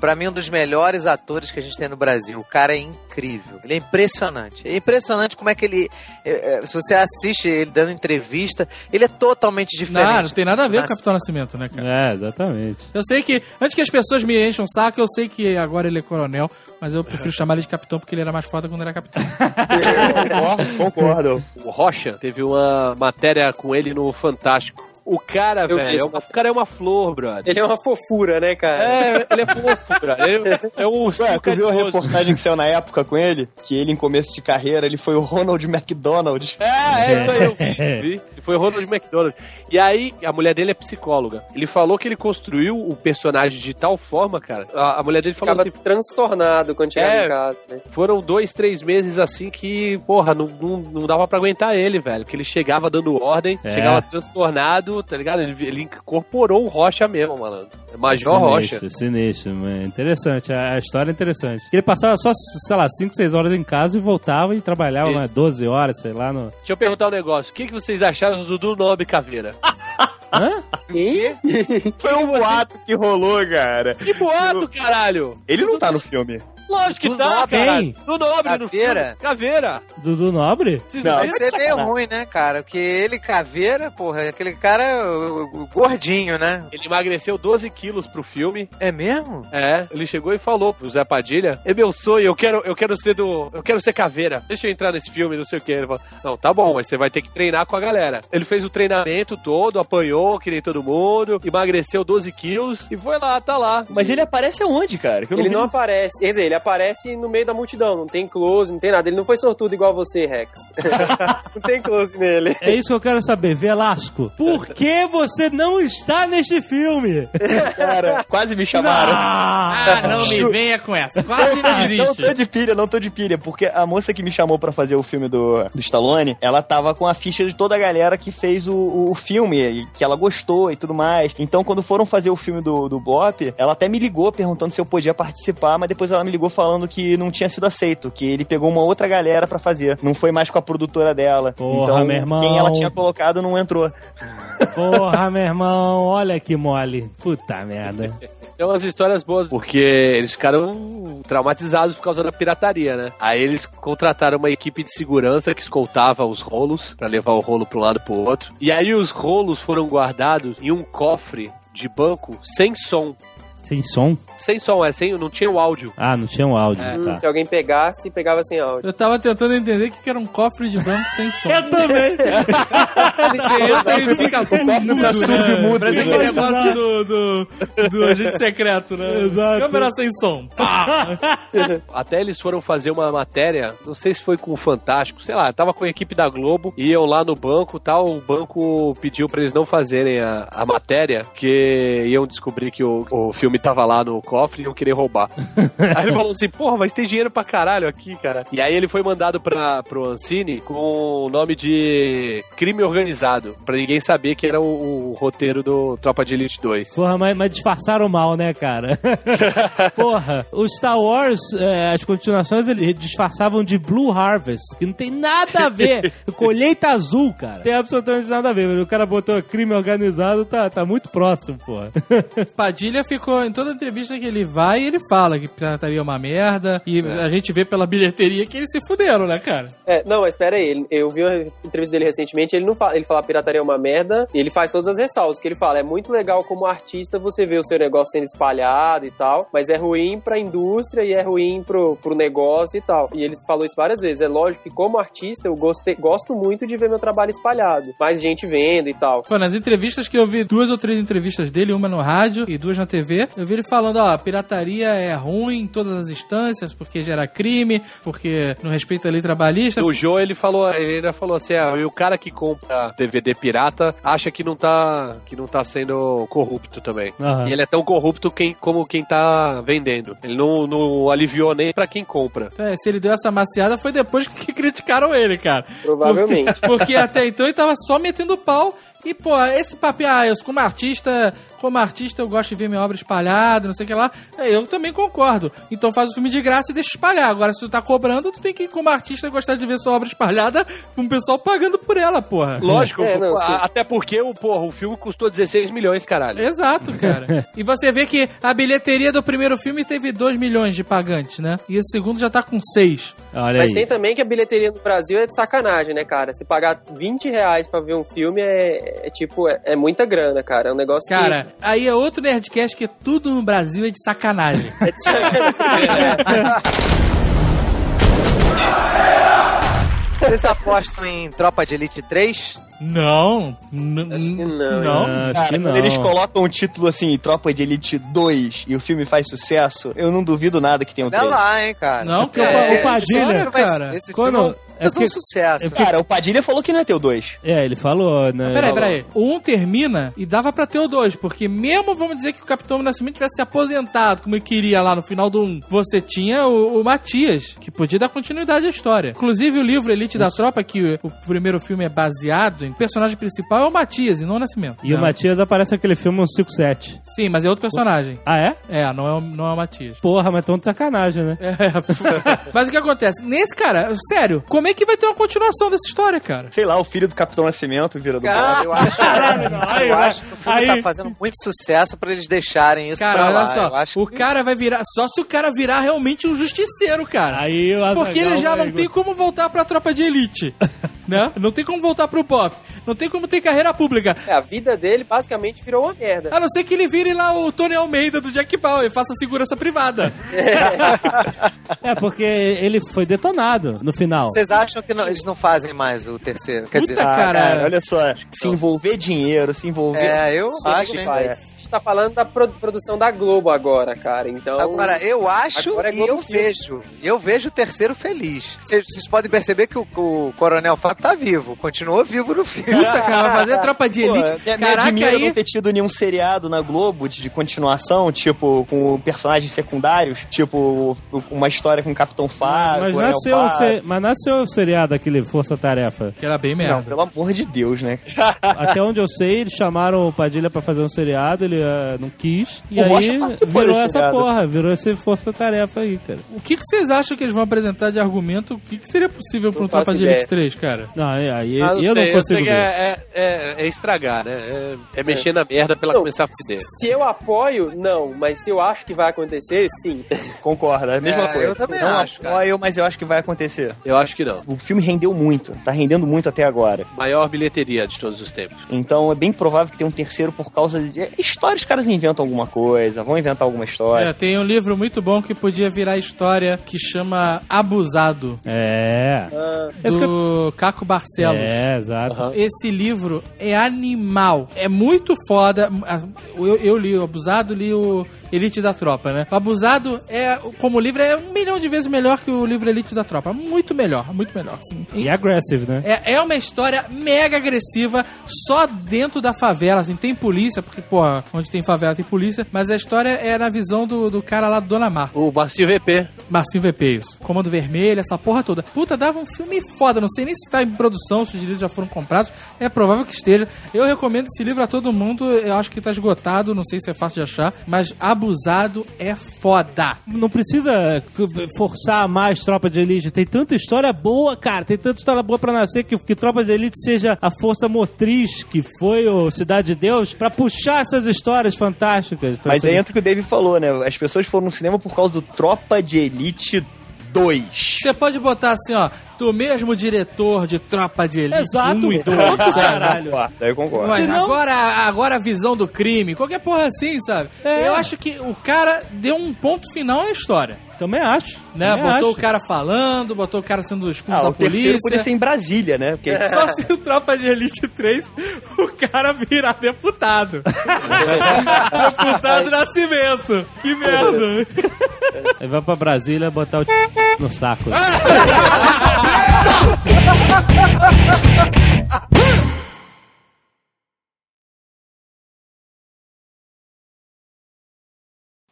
Pra mim, um dos melhores atores que a gente tem no Brasil. O cara é incrível. Ele é impressionante. É impressionante como é que ele. é, é, se você assiste ele dando entrevista, ele é totalmente diferente. Não, não tem nada a ver com o Capitão Nascimento, né, cara? É, exatamente. Eu sei que, antes que as pessoas me enchem o saco, eu sei que agora ele é coronel, mas eu prefiro chamar ele de capitão porque ele era mais foda quando era capitão. Concordo, concordo. O Rocha teve uma matéria com ele no Fantástico. O cara, Eu velho, é uma, o cara é uma flor, brother. Ele é uma fofura, né, cara? É, ele é fofo, brother. Ele é um Ué, ursinho tu viu a reportagem que saiu na época com ele? Que ele, em começo de carreira, ele foi o Ronald McDonald. É, é isso aí, eu vi. Ele Foi o Ronald McDonald. E aí, a mulher dele é psicóloga. Ele falou que ele construiu o personagem de tal forma, cara. A, a mulher dele falou Ficava assim: transtornado quando chegava É. em casa. Né? foram dois, três meses assim que, porra, não, não, não dava pra aguentar ele, velho. Que ele chegava dando ordem, É. chegava transtornado, tá ligado? Ele, ele incorporou o Rocha mesmo, malandro. É Major Rocha. Sinistro, sinistro, mas interessante. A, a história é interessante. Ele passava só, sei lá, 5, 6 horas em casa e voltava e trabalhava Isso. umas 12 horas, sei lá. No... Deixa eu perguntar um negócio. O que, que vocês acharam do Dudu Nobre Caveira? Hã? E Foi um boato que rolou, cara. Que boato, caralho! Ele não tá no filme. Lógico que tá, Nobre. caralho. Do Nobre no Caveira? filme. Caveira. Dudu Nobre? Vocês Não. não, Deve ser meio ruim, né, cara? Porque ele, caveira, porra, aquele cara o- o- o gordinho, né? Ele emagreceu 12 quilos pro filme. É mesmo? É, ele chegou e falou pro Zé Padilha: É meu sonho, eu quero, eu quero ser do. Eu quero ser caveira. Deixa eu entrar nesse filme, não sei o que. Ele falou: Não, tá bom, mas você vai ter que treinar com a galera. Ele fez o treinamento todo, apanhou, que nem todo mundo, emagreceu 12 quilos e foi lá, tá lá. Mas ele aparece aonde, cara? Que eu ele não no- aparece. Quer dizer, ele aparece no meio da multidão, não tem close, não tem nada. Ele não foi sortudo igual você, Rex. não tem close nele. É isso que eu quero saber, Velasco. Por que você não está neste filme? Cara, quase me chamaram. Ah, não me venha com essa. Quase não Não tô existe. de pilha, não tô de pilha, porque a moça que me chamou pra fazer o filme do, do Stallone, ela tava com a ficha de toda a galera que fez o, o filme, e que ela gostou e tudo mais. Então, quando foram fazer o filme do, do Bop, ela até me ligou perguntando se eu podia participar, mas depois ela me ligou falando que não tinha sido aceito, que ele pegou uma outra galera pra fazer. Não foi mais com a produtora dela. Porra, então, meu irmão. quem ela tinha colocado não entrou. Porra, meu irmão, olha que mole. Puta merda. Tem umas histórias boas, porque eles ficaram traumatizados por causa da pirataria, né? Aí eles contrataram uma equipe de segurança que escoltava os rolos pra levar o rolo pra um lado pro outro. E aí os rolos foram guardados em um cofre de banco sem som. Sem som? Sem som, é sem, não tinha o áudio. Ah, não tinha um áudio. Hum, tá. Se alguém pegasse, pegava sem áudio. Eu tava tentando entender o que que era um cofre de banco sem som. Eu também. Você entra e fica mudo, pra né? submudo, Parece aquele negócio do, do, do agente secreto, né? Exato. Câmera sem som. Até eles foram fazer uma matéria, não sei se foi com o Fantástico, sei lá, tava com a equipe da Globo, iam lá no banco tal, o banco pediu pra eles não fazerem a, a matéria, que iam descobrir que o, o filme tava lá no cofre e iam querer roubar. aí ele falou assim, porra, mas tem dinheiro pra caralho aqui, cara. E aí ele foi mandado pra, pro Ancine com o nome de crime organizado, pra ninguém saber que era o, o roteiro do Tropa de Elite 2. Porra, mas, mas disfarçaram mal, né, cara? Porra, o Star Wars, é, as continuações, eles disfarçavam de Blue Harvest, que não tem nada a ver. Colheita azul, cara. Tem absolutamente nada a ver, mas o cara botou crime organizado, tá, tá muito próximo, porra. Padilha ficou em toda entrevista que ele vai, ele fala que pirataria é uma merda. E a gente vê pela bilheteria que eles se fuderam, né, cara? É, não, mas pera aí, eu vi uma entrevista dele recentemente, ele não fala, ele fala pirataria é uma merda, e ele faz todas as ressalvas, que ele fala, é muito legal como artista você vê o seu negócio sendo espalhado e tal, mas é ruim pra indústria e é ruim pro, pro negócio e tal. E ele falou isso várias vezes, é lógico que como artista eu gostei, gosto muito de ver meu trabalho espalhado, mais gente vendo e tal. Pô, nas entrevistas que eu vi, duas ou três entrevistas dele, uma no rádio e duas na TV, eu vi ele falando, ó, pirataria é ruim em todas as instâncias, porque gera crime, porque não respeita a lei trabalhista. O Joe, ele falou, ele ainda falou assim, ah, e o cara que compra DVD pirata acha que não tá, que não tá sendo corrupto também. Aham. E ele é tão corrupto quem, como quem tá vendendo. Ele não, não aliviou nem pra quem compra. É, se ele deu essa maciada foi depois que criticaram ele, cara. Provavelmente. Porque, porque até então ele tava só metendo pau. E, pô, esse papel, ah, eu como artista como artista eu gosto de ver minha obra espalhada, não sei o que lá. É, Eu também concordo. Então faz o filme de graça e deixa espalhar. Agora, se tu tá cobrando, tu tem que, como artista, gostar de ver sua obra espalhada com o pessoal pagando por ela, porra. Lógico, É, não, a- até porque o, porra, o filme custou 16 milhões, caralho. Exato, cara. e você vê que a bilheteria do primeiro filme teve 2 milhões de pagantes, né? E o segundo já tá com 6. Olha Mas aí. tem também que a bilheteria no Brasil é de sacanagem, né, cara? Se pagar 20 reais pra ver um filme é, é tipo, é, é muita grana, cara. É um negócio Cara, aí é outro Nerdcast que tudo no Brasil é de sacanagem. que. É de sacanagem. Vocês apostam em Tropa de Elite 3? não. n- Acho que não, Não. Acho que quando não. eles colocam um título assim, Tropa de Elite 2, e o filme faz sucesso, eu não duvido nada que tenha um Olha 3. lá, hein, cara. Não, porque o Pa- o esse Padilha, cara, Esse quando- filme é é um porque- sucesso. é porque- Cara, o Padilha falou que não ia ter o 2. É, ele falou, né? Peraí, peraí. O 1 termina e dava pra ter o 2, porque mesmo, vamos dizer, que o Capitão Nascimento tivesse se aposentado, como ele queria lá no final do 1, você tinha o, o Matias, que podia dar continuidade à história. Inclusive, o livro Elite da Tropa, que o, o primeiro filme é baseado em, o personagem principal é o Matias e não o Nascimento. E o Não. Matias aparece naquele filme 157. Sim, mas é outro personagem. Ah, é? É, não é, o- não é o Matias. Porra, mas tão de sacanagem, né? É, mas o que acontece? Nesse, cara, sério, como é que vai ter uma continuação dessa história, cara? Sei lá, o filho do Capitão Nascimento vira do Cara, eu acho, aí, eu acho que o filme aí- tá fazendo muito sucesso pra eles deixarem isso Cara, pra olha lá. só, Eu acho o que- cara vai virar. Só se o cara virar realmente um justiceiro, cara. Aí o Porque ele já não vai- tem como voltar pra tropa de elite. né? Não tem como voltar pro pop. Não tem como ter carreira pública. É, a vida dele basicamente virou uma merda. A não ser que ele vire lá o Tony Almeida do Jack Bauer e faça segurança privada. É, porque ele foi detonado no final. Vocês acham que não- eles não fazem mais o terceiro? Quer Puta, dizer, Ah, cara. cara, olha só, se envolver dinheiro, se envolver. é, eu acho, hein? rapaz. Tá falando da pro- produção da Globo agora, cara. Então. Agora, eu acho Agora é e eu vejo. Eu vejo o terceiro feliz. Vocês podem perceber que o, o Coronel Fábio tá vivo. Continuou vivo no filme. Puta, cara, vai fazer tropa de Pô, elite. me, me Caraca, não aí. ter tido nenhum seriado na Globo de, de continuação, tipo, com personagens secundários, tipo, uma história com o Capitão Fábio. Mas Coronel nasceu, o Fábio. se- mas nasceu o seriado aquele Força Tarefa. Que era bem Não, merda. pelo amor de Deus, né? Até onde eu sei, eles chamaram o Padilha pra fazer um seriado, ele ah, não quis. E O aí virou essa porra, virou esse Força Tarefa aí, cara. O que, que vocês acham que eles vão apresentar de argumento? O que, que seria possível pra um Não Tropa de Elite ideia. 3, cara? Não, aí, aí Ah, eu não não sei, eu consigo ver. é, é, é- é estragar, né? É, é mexer na merda pra ela Não, começar a fuder. Se eu apoio, não. Mas se eu acho que vai acontecer, sim. Concordo, é a mesma É, coisa. eu também não acho, cara. apoio, mas eu acho que vai acontecer. Eu acho que não. O filme rendeu muito, tá rendendo muito até agora. Maior bilheteria de todos os tempos. Então é bem provável que tenha um terceiro por causa de. é, História, os caras inventam alguma coisa, vão inventar alguma história. É, tem um livro muito bom que podia virar história que chama Abusado, É. Esse que do Caco Barcelos. É, exato. Esse livro é animal. É muito foda. Eu, eu li o Abusado, li o Elite da Tropa, né? O Abusado é, como livro, é um milhão de vezes melhor que o livro Elite da Tropa. Muito melhor, muito melhor. Sim. E aggressive, né? É, é uma história mega agressiva, só dentro da favela, assim, tem polícia, porque, porra, onde tem favela tem polícia, mas a história é na visão do, do cara lá do Dona Marta. O Marcinho VP. Marcinho VP, isso. Comando Vermelho, essa porra toda. Puta, dava um filme foda. Não sei nem se tá em produção, se os direitos já foram comprados. É provável que esteja. Eu recomendo esse livro a todo mundo. Eu acho que tá esgotado, não sei se é fácil de achar. Mas Abusado é foda. Não precisa forçar mais Tropa de Elite. Tem tanta história boa, cara. Tem tanta história boa pra nascer que, que Tropa de Elite seja a força motriz que foi o Cidade de Deus pra puxar essas histórias fantásticas. pra Mas aí entra o que o Dave falou, né? As pessoas foram no cinema por causa do Tropa de Elite 2. Você pode botar assim, ó. Do mesmo diretor de Tropa de Elite Exato. 1 e 2. Pronto, sabe? caralho. Daí eu concordo. Mas Senão- agora, agora a visão do crime, qualquer porra assim, sabe? É. Eu acho que o cara deu um ponto final à história. Também acho. Né? Também botou acho. o cara falando, botou o cara sendo expulso Ah, da o polícia. podia ser em Brasília, né? Porque Só se o Tropa de Elite 3 o cara virar deputado. deputado Nascimento. Que merda. Aí vai pra Brasília botar o no saco.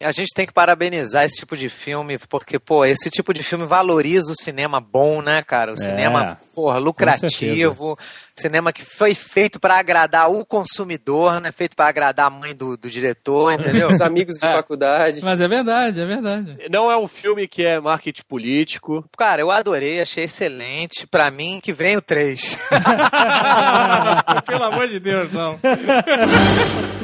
A gente tem que parabenizar esse tipo de filme, porque, pô, esse tipo de filme valoriza o cinema bom, né, cara? O cinema, porra, lucrativo. Cinema que foi feito pra agradar o consumidor, né? Feito pra agradar a mãe do, do diretor, entendeu? Os amigos de É. faculdade. Mas é verdade, é verdade. Não é um filme que é marketing político. Cara, eu adorei, achei excelente. Pra mim, que vem o 3. Pelo amor de Deus, não.